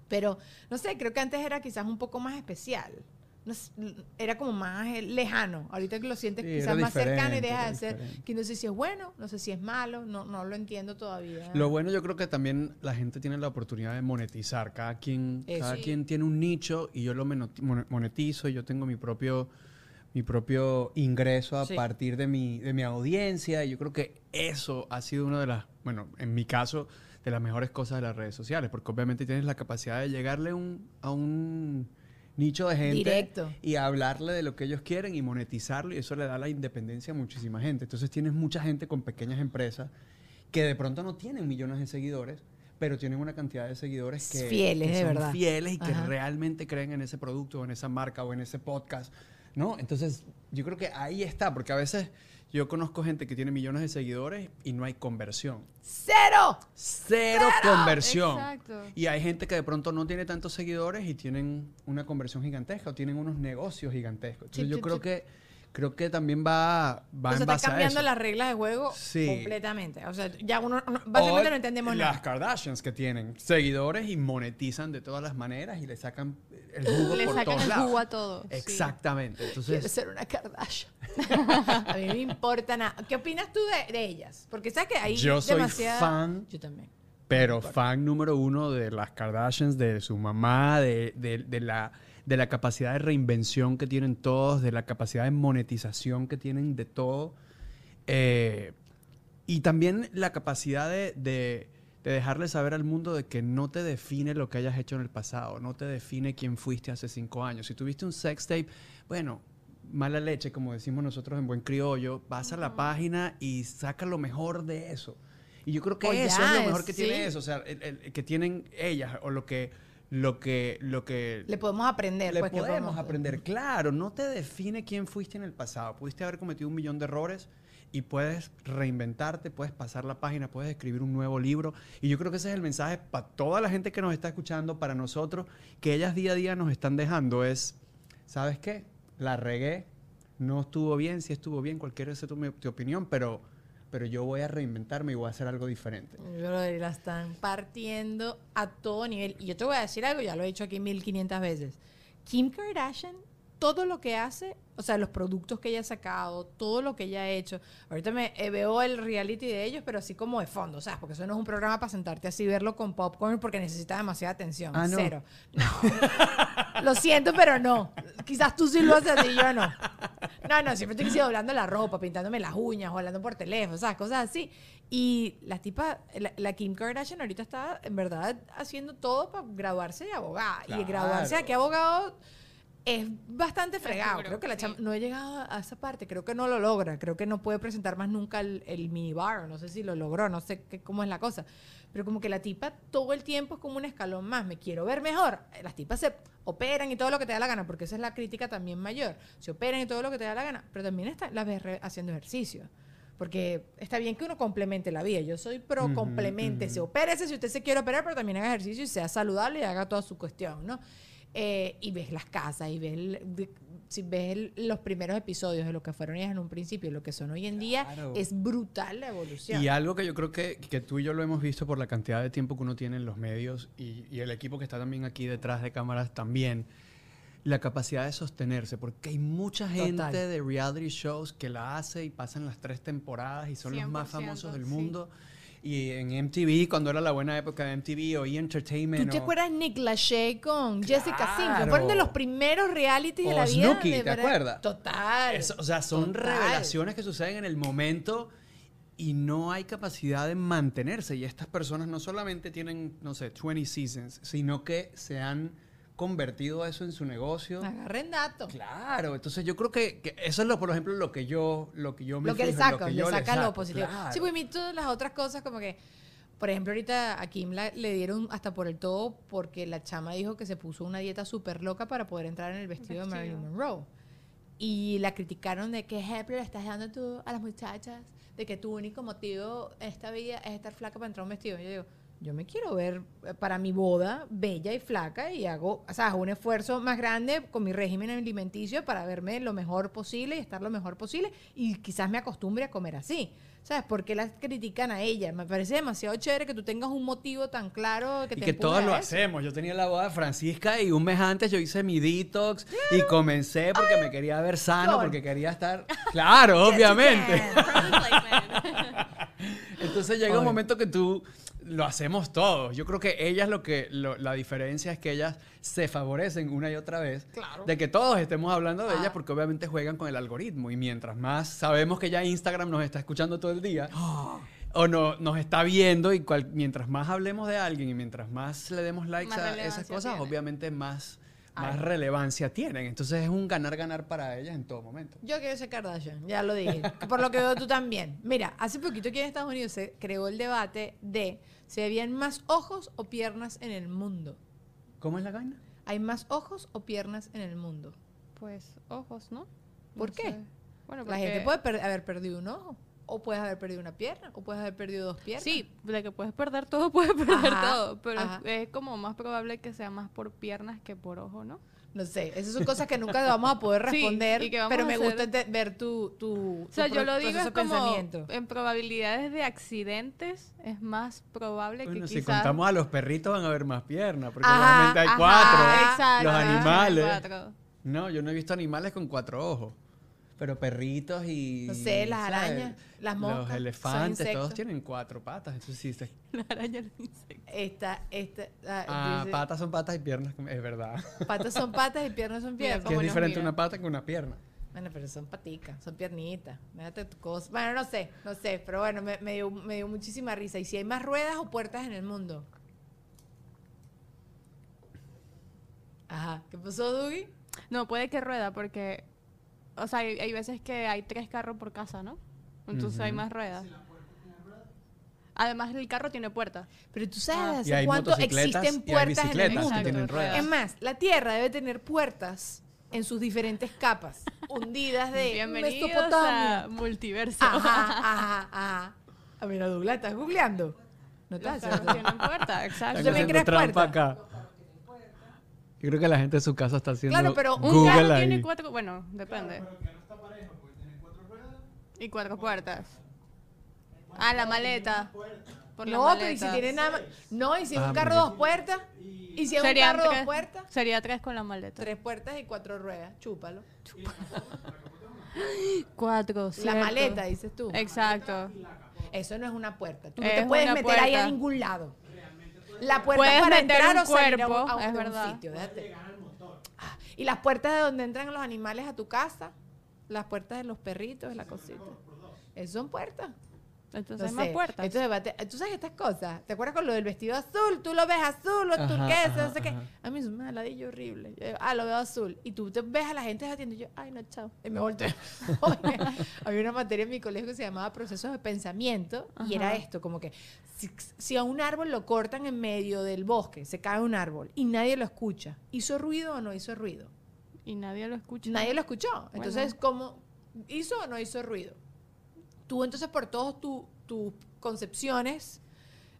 Pero no sé, creo que antes era quizás un poco más especial. No sé, era como más eh, lejano. Ahorita que lo sientes Sí, quizás más cercano y deja de ser. Que no sé si es bueno, no sé si es malo, no, no lo entiendo todavía. Lo bueno yo creo que también la gente tiene la oportunidad de monetizar. Cada quien, cada Sí. quien tiene un nicho y yo lo monetizo y yo tengo mi propio, mi propio ingreso a Sí. partir de mi, de mi audiencia. Y yo creo que eso ha sido una de las, bueno, en mi caso, de las mejores cosas de las redes sociales. Porque obviamente tienes la capacidad de llegarle un- a un nicho de gente Directo. y hablarle de lo que ellos quieren y monetizarlo y eso le da la independencia a muchísima gente. Entonces tienes mucha gente con pequeñas empresas que de pronto no tienen millones de seguidores, pero tienen una cantidad de seguidores que, Fieles, que de verdad. fieles y que realmente creen en ese producto o en esa marca o en ese podcast, ¿no? Entonces yo creo que ahí está, porque a veces yo conozco gente que tiene millones de seguidores y no hay conversión. ¡Cero! Cero conversión. Exacto. Y hay gente que de pronto no tiene tantos seguidores y tienen una conversión gigantesca o tienen unos negocios gigantescos. Entonces yo creo que creo que también va, va en está a cambiando eso. las reglas de juego Sí. completamente. O sea, ya uno, no- básicamente O no entendemos las nada. Kardashians que tienen seguidores y monetizan de todas las maneras y le sacan el jugo Le por sacan todos el lados. jugo a todo. sí. Exactamente. Quiero Entonces, ser una Kardashian. <laughs> a mí me importa nada. ¿Qué opinas tú de, de ellas? Porque sabes que hay Yo soy demasiada... fan. Yo también. pero fan número uno de las Kardashians, de su mamá, de, de- de la, de la capacidad de reinvención que tienen todos, de la capacidad de monetización que tienen de todo. Eh, y también la capacidad de, de, de dejarle saber al mundo de que no te define lo que hayas hecho en el pasado, no te define quién fuiste hace cinco años. Si tuviste un sex tape, bueno, mala leche, como decimos nosotros en buen criollo, vas a la página y saca lo mejor de eso. Y yo creo que eso ya, es lo mejor que sí. tiene eso, o sea, el- el- que tienen ellas o lo que lo que lo que Le podemos aprender. le pues, podemos aprender. Claro, no te define quién fuiste en el pasado. Pudiste haber cometido un millón de errores y puedes reinventarte, puedes pasar la página, puedes escribir un nuevo libro. Y yo creo que ese es el mensaje para toda la gente que nos está escuchando, para nosotros, que ellas día a día nos están dejando es, ¿sabes qué? La regué, no estuvo bien, sí estuvo bien, cualquiera tu, tu opinión, pero, pero yo voy a reinventarme y voy a hacer algo diferente. Brother, la están partiendo a todo nivel. Y yo te voy a decir algo, ya lo he dicho aquí 1500 veces. Kim Kardashian, todo lo que hace, o sea, los productos que ella ha sacado, todo lo que ella ha hecho. Ahorita me eh, veo el reality de ellos, pero así como de fondo, ¿sabes? Porque eso no es un programa para sentarte así y verlo con popcorn porque necesita demasiada atención. Ah, ¿no? Cero. No. lo siento, pero no. Quizás tú sí lo haces así, yo no. No, no, siempre estoy doblando la ropa, pintándome las uñas o hablando por teléfono, ¿sabes? Cosas así. Y la tipa, la, la Kim Kardashian ahorita está en verdad haciendo todo para graduarse de abogada. Y Claro. graduarse de qué abogado es bastante fregado. Creo que la sí. chama- no he llegado a esa parte. Creo que no lo logra. Creo que no puede presentar más nunca el, el minibar. No sé si lo logró. No sé qué, cómo es la cosa. Pero como que la tipa todo el tiempo es como un escalón más. Me quiero ver mejor. Las tipas se operan y todo lo que te da la gana. Porque esa es la crítica también mayor. Se operan y todo lo que te da la gana. Pero también está, las ves haciendo ejercicio. Porque está bien que uno complemente la vida. Yo soy pro complemente. Se opérese si usted se quiere operar, pero también haga ejercicio y sea saludable y haga toda su cuestión, ¿no? Eh, y ves las casas y ves, el- si ves el- los primeros episodios de lo que fueron ellas en un principio y lo que son hoy en día, es brutal la evolución. Y algo que yo creo que, que tú y yo lo hemos visto por la cantidad de tiempo que uno tiene en los medios y, y el equipo que está también aquí detrás de cámaras también, la capacidad de sostenerse, porque hay mucha gente Total. de reality shows que la hace y pasan las tres temporadas y son los más 100%, famosos del sí. Y en MTV, cuando era la buena época de MTV o E! Entertainment. ¿Tú te o- acuerdas Nick Lachey con Jessica Simpson? Claro. Fueron de los primeros reality de O la vida. Snooki, de ¿te verdad. acuerdas? Total. Eso, o sea, son Total. revelaciones que suceden en el momento y no hay capacidad de mantenerse. Y estas personas no solamente tienen, no sé, 20 seasons, sino que se han convertido eso en su negocio. Agarren datos. Claro, entonces yo creo que, que eso es lo, por ejemplo, lo que yo, lo que yo me Lo que le en saca, que le yo saca lo saco, positivo. claro. Sí, pues y todas las otras cosas como que, por ejemplo, ahorita a Kim la- le dieron hasta por el todo porque la chama dijo que se puso una dieta súper loca para poder entrar en el vestido, de. Marilyn Monroe. Y la criticaron de qué ejemplo le estás dando tú a las muchachas, de que tu único motivo en esta vida es estar flaca para entrar a un vestido. Yo digo, yo me quiero ver eh, para mi boda bella y flaca y hago, o sea, hago un esfuerzo más grande con mi régimen alimenticio para verme lo mejor posible y estar lo mejor posible y quizás me acostumbre a comer así. ¿Sabes? ¿Por qué las critican a ella? Me parece demasiado chévere que tú tengas un motivo tan claro que Y te que todos a lo hacemos. Yo tenía la boda de Francisca y un mes antes yo hice mi detox y comencé porque me quería ver sano, porque quería estar... <laughs> Claro, obviamente. <laughs> Entonces llega un momento que tú lo hacemos todos. Yo creo que ellas lo que lo- la diferencia es que ellas se favorecen una y otra vez Claro. de que todos estemos hablando de Ah. ellas porque obviamente juegan con el algoritmo y mientras más sabemos que ya Instagram nos está escuchando todo el día <gasps> o no, nos está viendo y cual- mientras más hablemos de alguien y mientras más le demos likes Más a esas cosas, tiene. obviamente más, más Ay. relevancia tienen. Entonces es un ganar-ganar para ellas en todo momento. Yo quiero ser Kardashian, ya lo dije. Por lo que veo tú también. Mira, hace poquito aquí en Estados Unidos se creó el debate de si habían más ojos o piernas en el mundo. ¿Cómo es la vaina? ¿Hay más ojos o piernas en el mundo? Pues ojos, ¿no? ¿Por No qué? sé. Bueno, La gente puede per- haber perdido un ojo, o puedes haber perdido una pierna, o puedes haber perdido dos piernas. Sí, de que puedes perder todo, <laughs> puedes perder Ajá, todo. Pero es- como más probable que sea más por piernas que por ojo, ¿no? No sé, esas son cosas que nunca vamos a poder <laughs> Sí, responder, y que vamos pero a me hacer- gusta ver tu, tu, O sea, yo lo digo es como pensamiento. en probabilidades de accidentes es más probable Bueno, que si quizás... contamos a los perritos van a haber más piernas, porque Ajá, normalmente hay ajá, cuatro. Exacto, los animales. cuatro. No, yo no he visto animales con cuatro ojos. Pero perritos y. No sé, las ¿sabes? arañas, las moscas, Los elefantes, todos insectos. tienen cuatro patas. Entonces sí. se- <laughs> La araña lo dice. Esta, esta, ah, Ah, dice, patas son patas y piernas. Es verdad. patas son patas y piernas son Mira, <laughs> piernas. Que es ¿Cómo nos diferente mira? una pata que una pierna. Bueno, pero son paticas, son piernitas. Déjate tu cosa. Bueno, no sé, no sé, pero bueno, me, me dio, me dio muchísima risa. ¿Y si hay más ruedas o puertas en el mundo? Ajá, ¿qué pasó, Dougie? No, puede que rueda porque... O sea, hay, hay veces que hay tres carros por casa, ¿no? Entonces hay más ruedas. Además, el carro tiene puerta. Pero tú sabes hay cuánto existen puertas en el mundo. que tienen Exacto, ruedas. Es más, la Tierra debe tener puertas en sus diferentes capas, <laughs> hundidas de Bienvenidos Mesopotamia. a Multiverso. Ajá, <laughs> ajá, ajá. A ver, Douglas, ¿estás googleando? No Los estás carros haciendo- tienen puerta, exacto. ¿Tú también crees trampa puerta? acá. Yo creo que la gente de su casa está haciendo Claro, pero un Google carro ahí. tiene cuatro... Bueno, depende. Y cuatro puertas. Ah, la maleta. Por la No, pero ¿y si tiene nada más? No, ¿y si es Ah, un carro porque- dos puertas? ¿Y si es un carro dos tres- puertas? Sería tres con la maleta. Tres puertas y cuatro ruedas. Chúpalo. <laughs> Cuatro, La cierto. maleta, dices tú. Exacto. Eso no es una puerta. Tú no Es te puedes meter ahí a ningún lado. La puerta Puedes es para meter entrar un o salir a un, cuerpo, a un- es de un verdad. sitio. déjate. Ah, Y las puertas de donde entran los animales a tu casa, las puertas de los perritos, de la cosita. Esas son puertas. Entonces No hay más sé, puertas. Debates, ¿tú sabes estas cosas? ¿Te acuerdas con lo del vestido azul? Tú lo ves azul o Ajá, turquesa, no sé qué. A mí es un ladillo horrible. Yo digo, ah, lo veo azul. Y tú te ves a la gente debatiendo y yo, ay, no, chao. Y me volteo. <laughs> Había una materia en mi colegio que se llamaba procesos de pensamiento y era esto, como que si, si a un árbol lo cortan en medio del bosque, se cae un árbol y nadie lo escucha, ¿hizo ruido o no hizo ruido? Y nadie lo escucha. Nadie lo escuchó. Entonces, Bueno. ¿cómo hizo o no hizo ruido? Tú entonces por todas tu- tus concepciones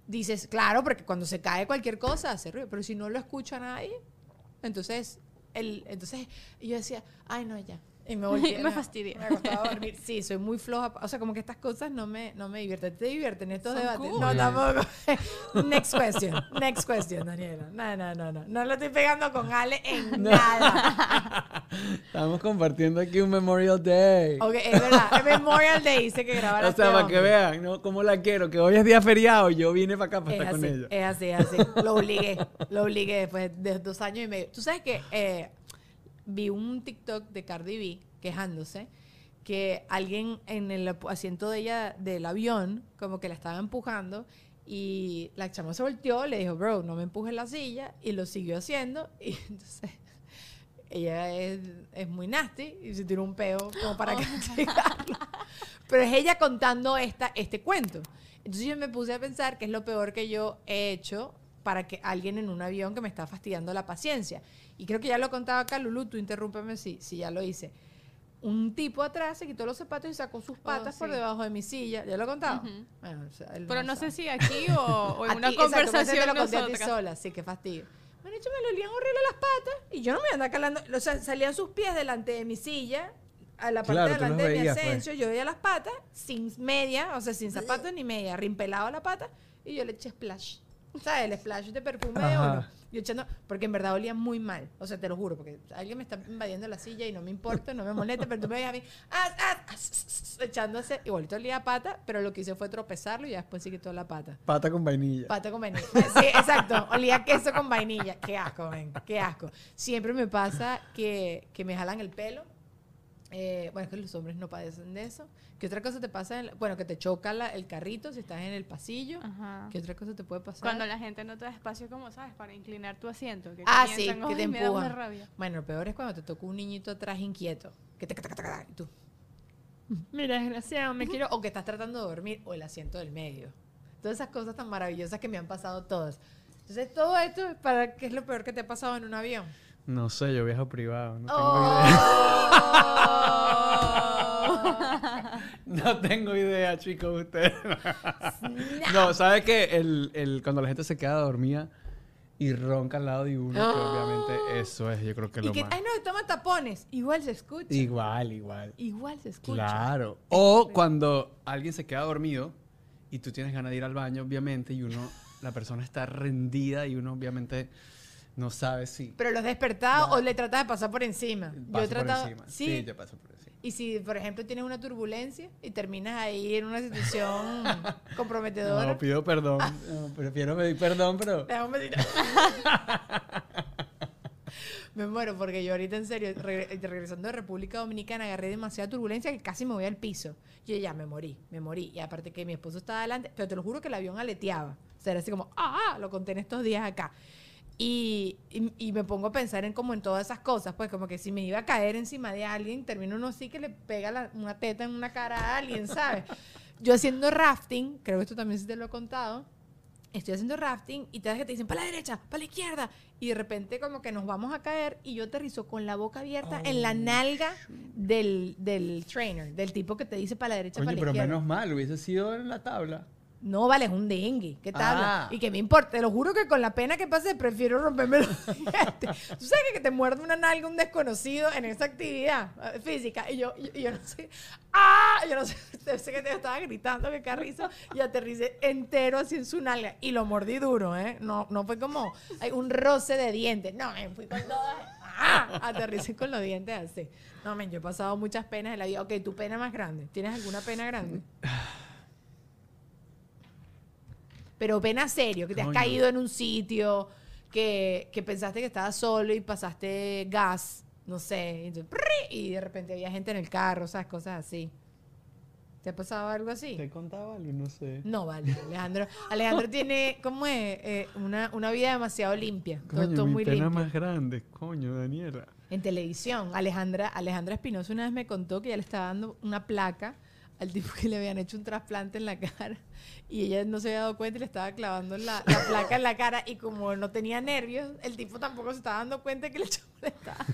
dices, claro, porque cuando se cae cualquier cosa hace ruido, pero si no lo escucha nadie, entonces, el, entonces yo decía, ay no, ya. Y me <laughs> volví. Me fastidié. Me acostaba a dormir. <laughs> Sí, soy muy floja. O sea, como que estas cosas no me, no me divierten. ¿Te divierten estos Son debates? cool. No, tampoco. <laughs> Next question. Next question, Daniela. No, no, no, no. No lo estoy pegando con Ale en nada. Estamos compartiendo aquí un Memorial Day. Ok, es verdad. Es Memorial Day dice que grabar O sea, para que vean, ¿no? Cómo la quiero. Que hoy es día feriado y yo vine para acá para Es estar con así, ella. es así, es así. Lo obligué. Lo obligué después de dos años y medio. Tú sabes que eh, vi un TikTok de Cardi B quejándose que alguien en el asiento de ella del avión como que la estaba empujando Y la chama se volteó, le dijo, bro, no me empujes la silla. Y lo siguió haciendo. Y <laughs> entonces ella es, es muy nasty y se tiró un peo como para <laughs> castigarlo. Pero es ella contando esta, este cuento. Entonces yo me puse a pensar que es lo peor que yo he hecho para que alguien en un avión que me está fastidiando la paciencia. Y creo que ya lo contaba acá, Lulu, tú interrúmpeme si, si ya lo hice. Un tipo atrás se quitó los zapatos y sacó sus patas por sí. debajo de mi silla. ¿Ya lo he contado? Ujú. Bueno, o sea, él Pero no sabe. sé si aquí o, o en <laughs> A una exacto, conversación lo conté a ti sola, sí, qué fastidio. Bueno, hecho, me lo olían horrible las patas y yo no me andaba calando. O sea, salían sus pies delante de mi silla, a la parte Claro, de delante de mi pues. ascenso. Yo veía las patas sin media, o sea, sin zapatos ni media, rimpelado la pata y yo le eché splash. ¿Sabes? El splash de perfume de Ajá. oro. Yo echando, porque en verdad olía muy mal. O sea, te lo juro, porque alguien me está invadiendo la silla y no me importa, no me molesta, pero tú me veías a mí, ah, ah, ah, s- s- echándose, igualito olía a pata, pero lo que hice fue tropezarlo y ya después sí quitó la pata. Pata con vainilla. Pata con vainilla. Sí, exacto. Olía queso con vainilla. Qué asco, ven. Qué asco. Siempre me pasa que, que me jalan el pelo. Eh, bueno, es que los hombres no padecen de eso. ¿Qué otra cosa te pasa? en la- bueno, que te choca la- el carrito si estás en el pasillo. Ajá. ¿Qué otra cosa te puede pasar? Cuando la gente no te da espacio, como sabes, para inclinar tu asiento. Que ah, sí, que te "Ay, me da una empujan. rabia". Bueno, lo peor es cuando te toca un niñito atrás inquieto. Que te... Y tú... Mira, desgraciado, me quiero... O que estás tratando de dormir. O el asiento del medio. Todas esas cosas tan maravillosas que me han pasado todas. Entonces, todo esto, es ¿para qué es lo peor que te ha pasado en un avión? No sé, yo viajo privado. No tengo Oh. idea. <laughs> No tengo idea, chicos, ustedes. No, ¿sabes qué? El, el, cuando la gente se queda dormida y ronca al lado de uno, que Oh. obviamente eso es, yo creo que Y lo que, más. ay, no, toma tapones. Igual se escucha. Igual, igual. Igual se escucha. Claro. O cuando alguien se queda dormido y tú tienes ganas de ir al baño, obviamente, y uno, la persona está rendida y uno obviamente no sabe si Pero los despertados o le tratas de pasar por encima. Yo pasa he tratado. por encima. Sí. Sí, yo paso por encima. Y si, por ejemplo, tienes una turbulencia y terminas ahí en una situación <laughs> comprometedora. No, pido perdón. No, prefiero pedir perdón, pero... <laughs> Te un besito. <laughs> me muero porque yo ahorita en serio, regre- regresando de República Dominicana, agarré demasiada turbulencia que casi me voy al piso. Yo ya me morí, me morí. Y aparte que mi esposo estaba adelante, pero te lo juro que el avión aleteaba. O sea, era así como, ah, lo conté en estos días acá. Y, y, y me pongo a pensar en como en todas esas cosas, pues como que si me iba a caer encima de alguien, termino uno así que le pega la- una teta en una cara a alguien, ¿sabes? Yo haciendo rafting, creo que esto también sí te lo he contado, estoy haciendo rafting y te das que te dicen para la derecha, para la izquierda y de repente como que nos vamos a caer y yo aterrizo con la boca abierta en Oh, la nalga del, del trainer, del tipo que te dice para la derecha, para la pero izquierda. menos mal, hubiese sido en la tabla. No, vale, es un dengue. ¿Qué tal? Ah. Y que me importa. Te lo juro que con la pena que pase, prefiero romperme los <laughs> dientes. Tú sabes que te muerde una nalga un desconocido en esa actividad eh, física. Y yo, y, y yo no sé. ¡Ah! Yo no sé. <laughs> Sé que te estaba gritando que carrizo. Y aterricé entero así en su nalga. Y lo mordí duro, ¿eh? No, no fue como ay, un roce de dientes. No, me fui con todas. ¡Ah! Aterricé con los dientes así. No, men, yo he pasado muchas penas en la vida. Ok, tu pena más grande. ¿Tienes alguna pena grande? Pero pena serio, que te has Coño. caído en un sitio, que, que pensaste que estabas solo y pasaste gas, no sé, y, y de repente había gente en el carro, ¿sabes? Cosas así. ¿Te ha pasado algo así? ¿Te contaba algo? No sé. No, vale, Alejandro. Alejandro tiene, ¿cómo es? Eh, una, una vida demasiado limpia. Todo, Coño, todo mi muy pena limpio. más grande. Coño, Daniela. En televisión, Alejandra, Alejandra Espinosa una vez me contó que ella le estaba dando una placa al tipo que le habían hecho un trasplante en la cara y ella no se había dado cuenta y le estaba clavando la, la placa en la cara y como no tenía nervios, el tipo tampoco se estaba dando cuenta que le estaba.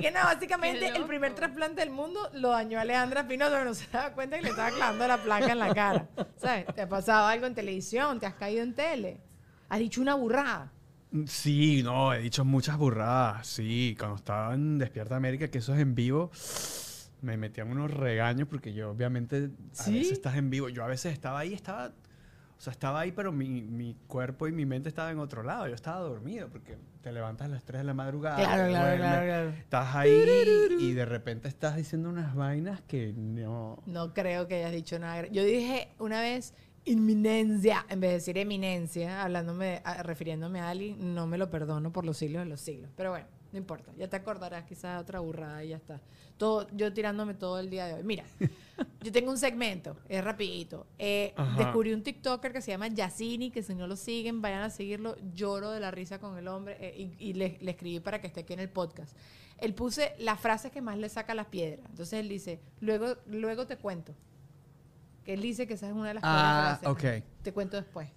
Que no, básicamente el primer trasplante del mundo lo dañó Alejandra Espinosa, pero no se daba cuenta que le estaba clavando la placa en la cara. ¿Sabes? ¿Te ha pasado algo en televisión? ¿Te has caído en tele? ¿Has dicho una burrada? Sí, no, he dicho muchas burradas. Sí, cuando estaba en Despierta América, que eso es en vivo, me metían unos regaños porque yo obviamente a ¿Sí? veces estás en vivo. Yo a veces estaba ahí, estaba, o sea, estaba ahí, pero mi, mi cuerpo y mi mente estaban en otro lado. Yo estaba dormido porque te levantas a las 3 de la madrugada. Claro, claro, claro, claro. Estás ahí y de repente estás diciendo unas vainas que no. No creo que hayas dicho nada. Yo dije una vez inminencia en vez de decir eminencia, hablándome, a- refiriéndome a alguien, no me lo perdono por los siglos de los siglos. Pero bueno, no importa. Ya te acordarás quizás otra burrada y ya está. Todo, yo tirándome todo el día de hoy. Mira, <laughs> Yo tengo un segmento, es rapidito. Eh, descubrí un TikToker que se llama Yacini, que si no lo siguen, vayan a seguirlo. Lloro de la risa con el hombre eh, y, y le, le escribí para que esté aquí en el podcast. Él puse las frases que más le saca las piedras. Entonces él dice, luego, luego te cuento. Que él dice que esa es una de las Ah, frases. Te cuento después.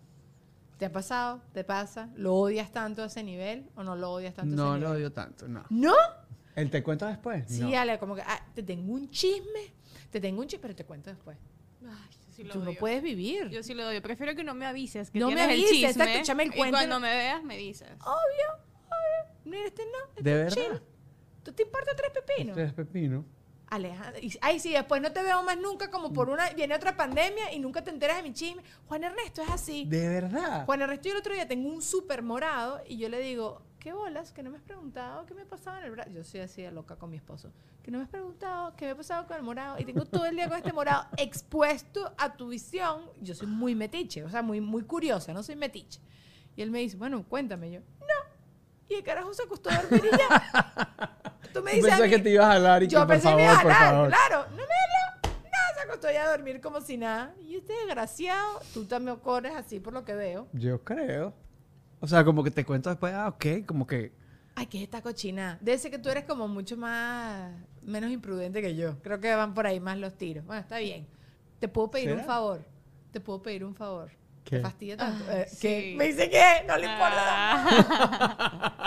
¿Te ha pasado? ¿Te pasa? ¿Lo odias tanto a ese nivel o no lo odias tanto a No ese lo nivel? odio tanto, no. ¿No? ¿El te cuento después? Sí, no. Ale, como que ah, te tengo un chisme, te tengo un chisme, pero te cuento después. Ay, yo sí lo Tú no odio. puedes vivir. Yo sí lo odio. Prefiero que no me avises. Que No me avises, el exacto, chisme, échame el cuento Y cuando no- me veas, me dices. Obvio, obvio. Mira, este no, este ¿De es verdad? chill. ¿Tú te importa tres pepinos? Tres pepino. Alejandra. Y, ay, sí, después no te veo más nunca, como por una. Viene otra pandemia y nunca te enteras de mi chisme. Juan Ernesto es así. ¿De verdad? Juan Ernesto, yo el otro día tengo un súper morado y yo le digo, ¿qué bolas? Que no me has preguntado qué me pasaba en el brazo. Yo soy así de loca con mi esposo. Que no me has preguntado qué me ha pasado con el morado. Y tengo todo el día con este morado expuesto a tu visión. Yo soy muy metiche, o sea, muy, muy curiosa, no soy metiche. Y él me dice, bueno, cuéntame. Yo, no. Y el carajo se acostó a dormir y ya. <laughs> Tú me dices a Pensé mí, que te ibas a hablar y que, yo por pensé que favor, me iba a por jalar, favor. claro. No me habló. Nada, se acostó ya a dormir como si nada. Y este desgraciado, tú también corres así por lo que veo. Yo creo. O sea, como que te cuento después, ah, ok, como que... Ay, ¿qué es esta cochina? Debe ser que tú eres como mucho más, menos imprudente que yo. Creo que van por ahí más los tiros. Bueno, está bien. Te puedo pedir un favor. Te puedo pedir un favor. ¿Qué? ¿Te fastidia tanto? Ah, Eh, ¿qué? Me dice que no le importa. Ah. <laughs>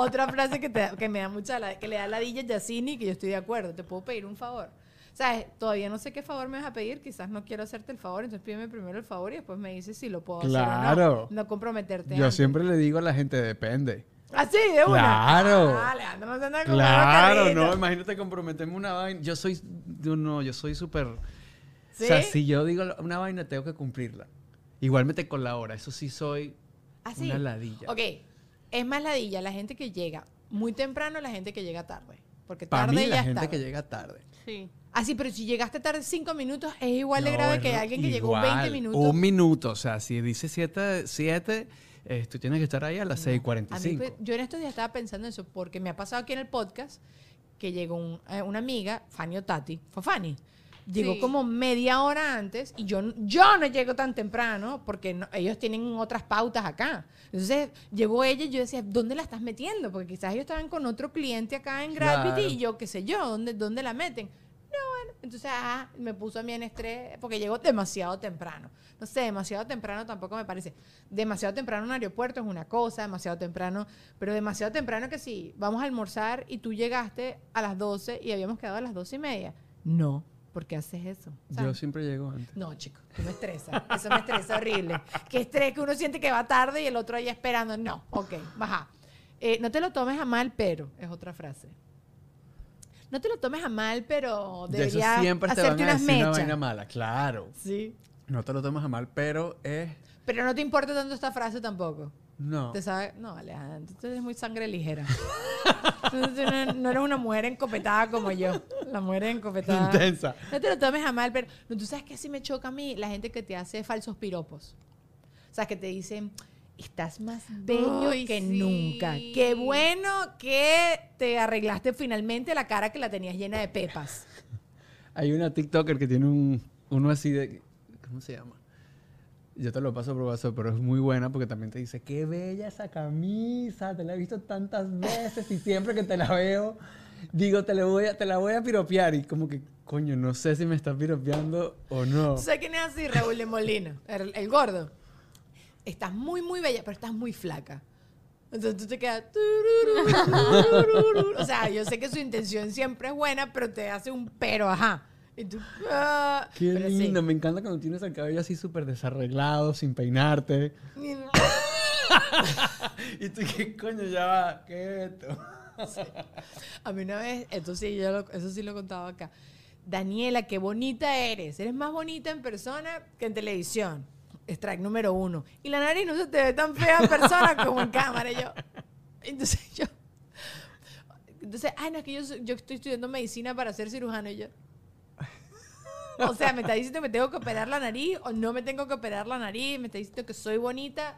Otra frase que, te- que me da mucha, la- que le da ladilla a Yacini, que yo estoy de acuerdo. Te puedo pedir un favor. ¿Sabes? Todavía no sé qué favor me vas a pedir. Quizás no quiero hacerte el favor. Entonces pídeme primero el favor y después me dices si lo puedo hacer o Claro. no. No comprometerte. Yo antes. siempre le digo a la gente, depende. Así, de una. Claro. Ah, Alejandro, no se anda con Claro, no, imagínate comprometerme una vaina. Yo soy, yo no, yo soy súper... ¿Sí? O sea, si yo digo una vaina, tengo que cumplirla. Igualmente con la hora, eso sí soy Así. una ladilla. Ok, es más ladilla la gente que llega muy temprano, la gente que llega tarde. Porque Para tarde mí, ya la gente tarde. que llega tarde. Sí. Ah, sí, pero si llegaste tarde cinco minutos, es igual de No, grave que alguien que llegó igual. 20 minutos. Un minuto, o sea, si dice 7, siete, eh, tú tienes que estar ahí a las mí, 6.45. pues, yo en estos días estaba pensando en eso, porque me ha pasado aquí en el podcast que llegó un- eh, una amiga, Fanny o Tati, fue Fanny. Llegó Sí. como media hora antes y yo, yo no llego tan temprano porque no- ellos tienen otras pautas acá. Entonces llegó ella y yo decía, ¿dónde la estás metiendo? Porque quizás ellos estaban con otro cliente acá en Gravity Claro. y yo qué sé yo, ¿dónde, ¿dónde la meten? No, bueno, entonces ah, me puso a mí en estrés porque llegó demasiado temprano. No sé, demasiado temprano tampoco me parece. Demasiado temprano en un aeropuerto es una cosa, demasiado temprano, pero demasiado temprano que sí, vamos a almorzar y tú llegaste a las 12 y habíamos quedado a las 12 y media. No, ¿por qué haces eso? Yo siempre llego antes. No, chico, tú me estresa. Eso me estresa horrible. Qué estrés que uno siente que va tarde y el otro ahí esperando. No, ok, baja. Eh, no te lo tomes a mal, pero es otra frase. No te lo tomes a mal, pero De debería siempre te hacerte van a unas decir una mechas. vaina mala, claro. Sí. No te lo tomas a mal, pero es... Pero no te importa tanto esta frase tampoco. No. ¿Te sabe? No, Alejandro, tú eres muy sangre ligera. <laughs> No, no eres una mujer encopetada como yo. La mujer encopetada. Intensa. No te lo tomes a mal, pero no, tú sabes que sí me choca a mí la gente que te hace falsos piropos. O sea, que te dicen, estás más bello Ay, que sí. nunca. Qué bueno que te arreglaste finalmente la cara que la tenías llena de pepas. Hay una TikToker que tiene un, uno así de... ¿Cómo se llama? Yo te lo paso por WhatsApp, pero es muy buena porque también te dice, qué bella esa camisa, te la he visto tantas veces y siempre que te la veo, digo, te la voy a, te la voy a piropear y como que, coño, no sé si me está piropeando o no. ¿Tú sabes quién es así? Raúl de Molina, el, el gordo. Estás muy, muy bella, pero estás muy flaca. Entonces tú te quedas... O sea, yo sé que su intención siempre es buena, pero te hace un pero, ajá. Y tú... ah, Qué pero sí. lindo, me encanta cuando tienes el cabello así súper desarreglado, sin peinarte. <laughs> Y tú, ¿qué coño ya va? ¿Qué es esto? <laughs> A mí una vez, esto sí, yo lo- eso sí lo he contado acá. Daniela, qué bonita eres. Eres más bonita en persona que en televisión. Strike número uno. Y la nariz no se te ve tan fea en persona como en cámara. Y yo, entonces yo, entonces, ay, no, es que yo, yo estoy estudiando medicina para ser cirujano. Y yo, o sea, me está diciendo que me tengo que operar la nariz o no me tengo que operar la nariz. Me está diciendo que soy bonita,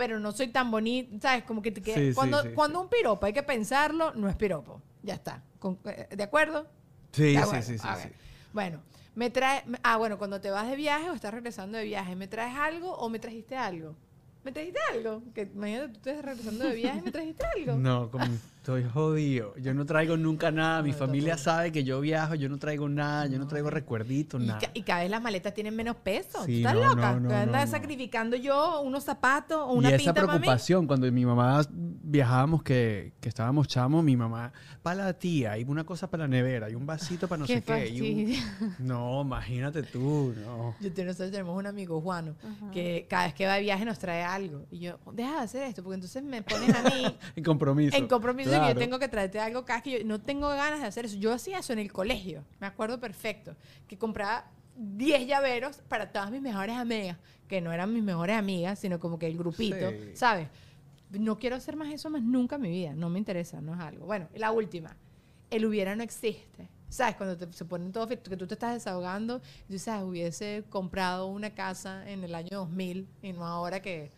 pero no soy tan bonita. ¿Sabes? Como que te queda- Sí, sí, cuando, sí, cuando un piropo hay que pensarlo, no es piropo. Ya está. Con- eh, ¿De acuerdo? Sí, sí, sí, sí. Bueno, me trae. Ah, bueno, cuando te vas de viaje o estás regresando de viaje, ¿me traes algo o me trajiste algo? ¿Me trajiste algo? Que imagínate, tú estás regresando de viaje, ¿me trajiste algo? <laughs> No, como estoy jodido. Yo no traigo nunca nada. Mi No, familia sabe que yo viajo, yo no traigo nada, yo no traigo recuerditos, Y, nada. ca- y cada vez las maletas tienen menos peso. Sí, ¿Tú estás no, loca? no, no, Que andas no, no. sacrificando yo unos zapatos o una y esa pinta para mí. preocupación, cuando mi mamá viajábamos, que, que estábamos chamos, mi mamá, para la tía, y una cosa para la nevera, y un vasito para no Qué sé qué. y un- fastidio. No, imagínate tú, no. Yo te- nosotros tenemos un amigo, Juano, Ajá. que cada vez que va de viaje nos trae algo. Y yo, deja de hacer esto, porque entonces me pones a mí <laughs> En compromiso. en compromiso que yo tengo que traerte algo que yo no tengo ganas de hacer eso. Yo hacía eso en el colegio, me acuerdo perfecto, que compraba 10 llaveros para todas mis mejores amigas, que no eran mis mejores amigas, sino como que el grupito, Sí. ¿sabes? No quiero hacer más eso más nunca en mi vida, no me interesa, no es algo. Bueno, la última, el hubiera no existe. ¿Sabes? Cuando te- se ponen todo, que tú te estás desahogando, y tú sabes, hubiese comprado una casa en el año 2000 y no ahora que,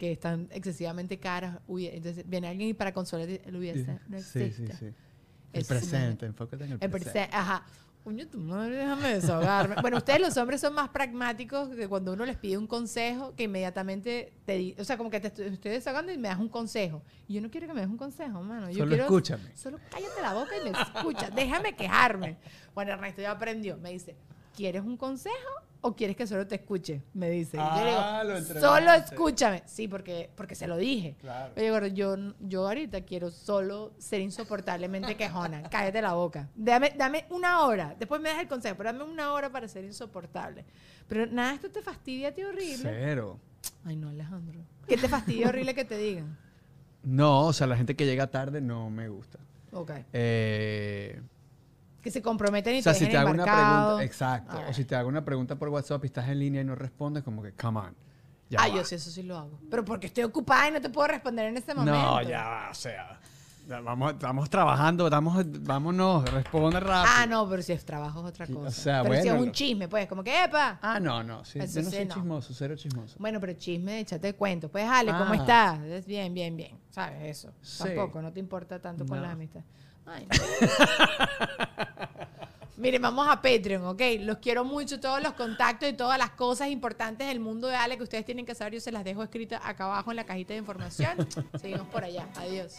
que están excesivamente caras. Entonces viene alguien y para consolar el hubiese, no Sí, existe. sí, sí. El presente, enfócate en el, El presente. prese- ajá. Coño, tu madre, déjame desahogarme. bueno, ustedes los hombres son más pragmáticos que cuando uno les pide un consejo, que inmediatamente te di- o sea, como que te estoy, estoy desahogando y me das un consejo. Y yo no quiero que me des un consejo, mano. Yo Solo quiero, escúchame. Solo cállate la boca y me escucha. Déjame quejarme. Bueno, Ernesto ya aprendió. Me dice, ¿quieres un consejo o quieres que solo te escuche? Me dice. Yo Ah, lo digo, solo escúchame. Sí, porque, porque se lo dije. Claro. Oye, gordo, yo, yo ahorita quiero solo ser insoportablemente quejona. <laughs> Cállate la boca. Dame, dame una hora. Después me das el consejo, pero dame una hora para ser insoportable. Pero nada, esto te fastidia a ti horrible. Cero. Ay, no, Alejandro. ¿Qué te fastidia horrible que te digan? <laughs> No, o sea, la gente que llega tarde no me gusta. Ok. Eh, Que se comprometen y o sea, te si te hago una embarcado. pregunta, exacto. Ah. O si te hago una pregunta por WhatsApp y estás en línea y no respondes, como que, come on. Ya Ah, va. yo sí, eso sí lo hago. Pero porque estoy ocupada y no te puedo responder en este momento. No, ya va, o sea. Vamos, estamos trabajando, estamos, vámonos, responde rápido. Ah, no, pero si es trabajo es otra Sí, o cosa. sea, pero si es bueno, un chisme, pues, como que, epa. Ah, no, no, sí, yo no soy no. chismoso, cero chismoso. Bueno, pero chisme, échate el cuento. Pues, Ale, ¿cómo Ah. estás? Es bien, bien, bien. ¿Sabes eso? Sí. Tampoco, no te importa tanto con No. la amistad. Ay, no. <laughs> Miren, vamos a Patreon, ¿ok? Los quiero mucho, todos los contactos y todas las cosas importantes del mundo de Ale que ustedes tienen que saber, yo se las dejo escritas acá abajo en la cajita de información. Seguimos por allá. Adiós.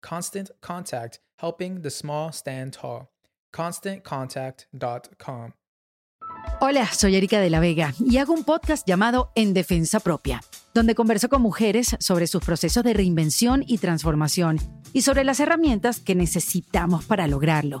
Constant Contact, helping the small stand tall. Hola, soy Erika de la Vega y hago un podcast llamado En Defensa Propia, donde converso con mujeres sobre sus procesos de reinvención y transformación y sobre las herramientas que necesitamos para lograrlo.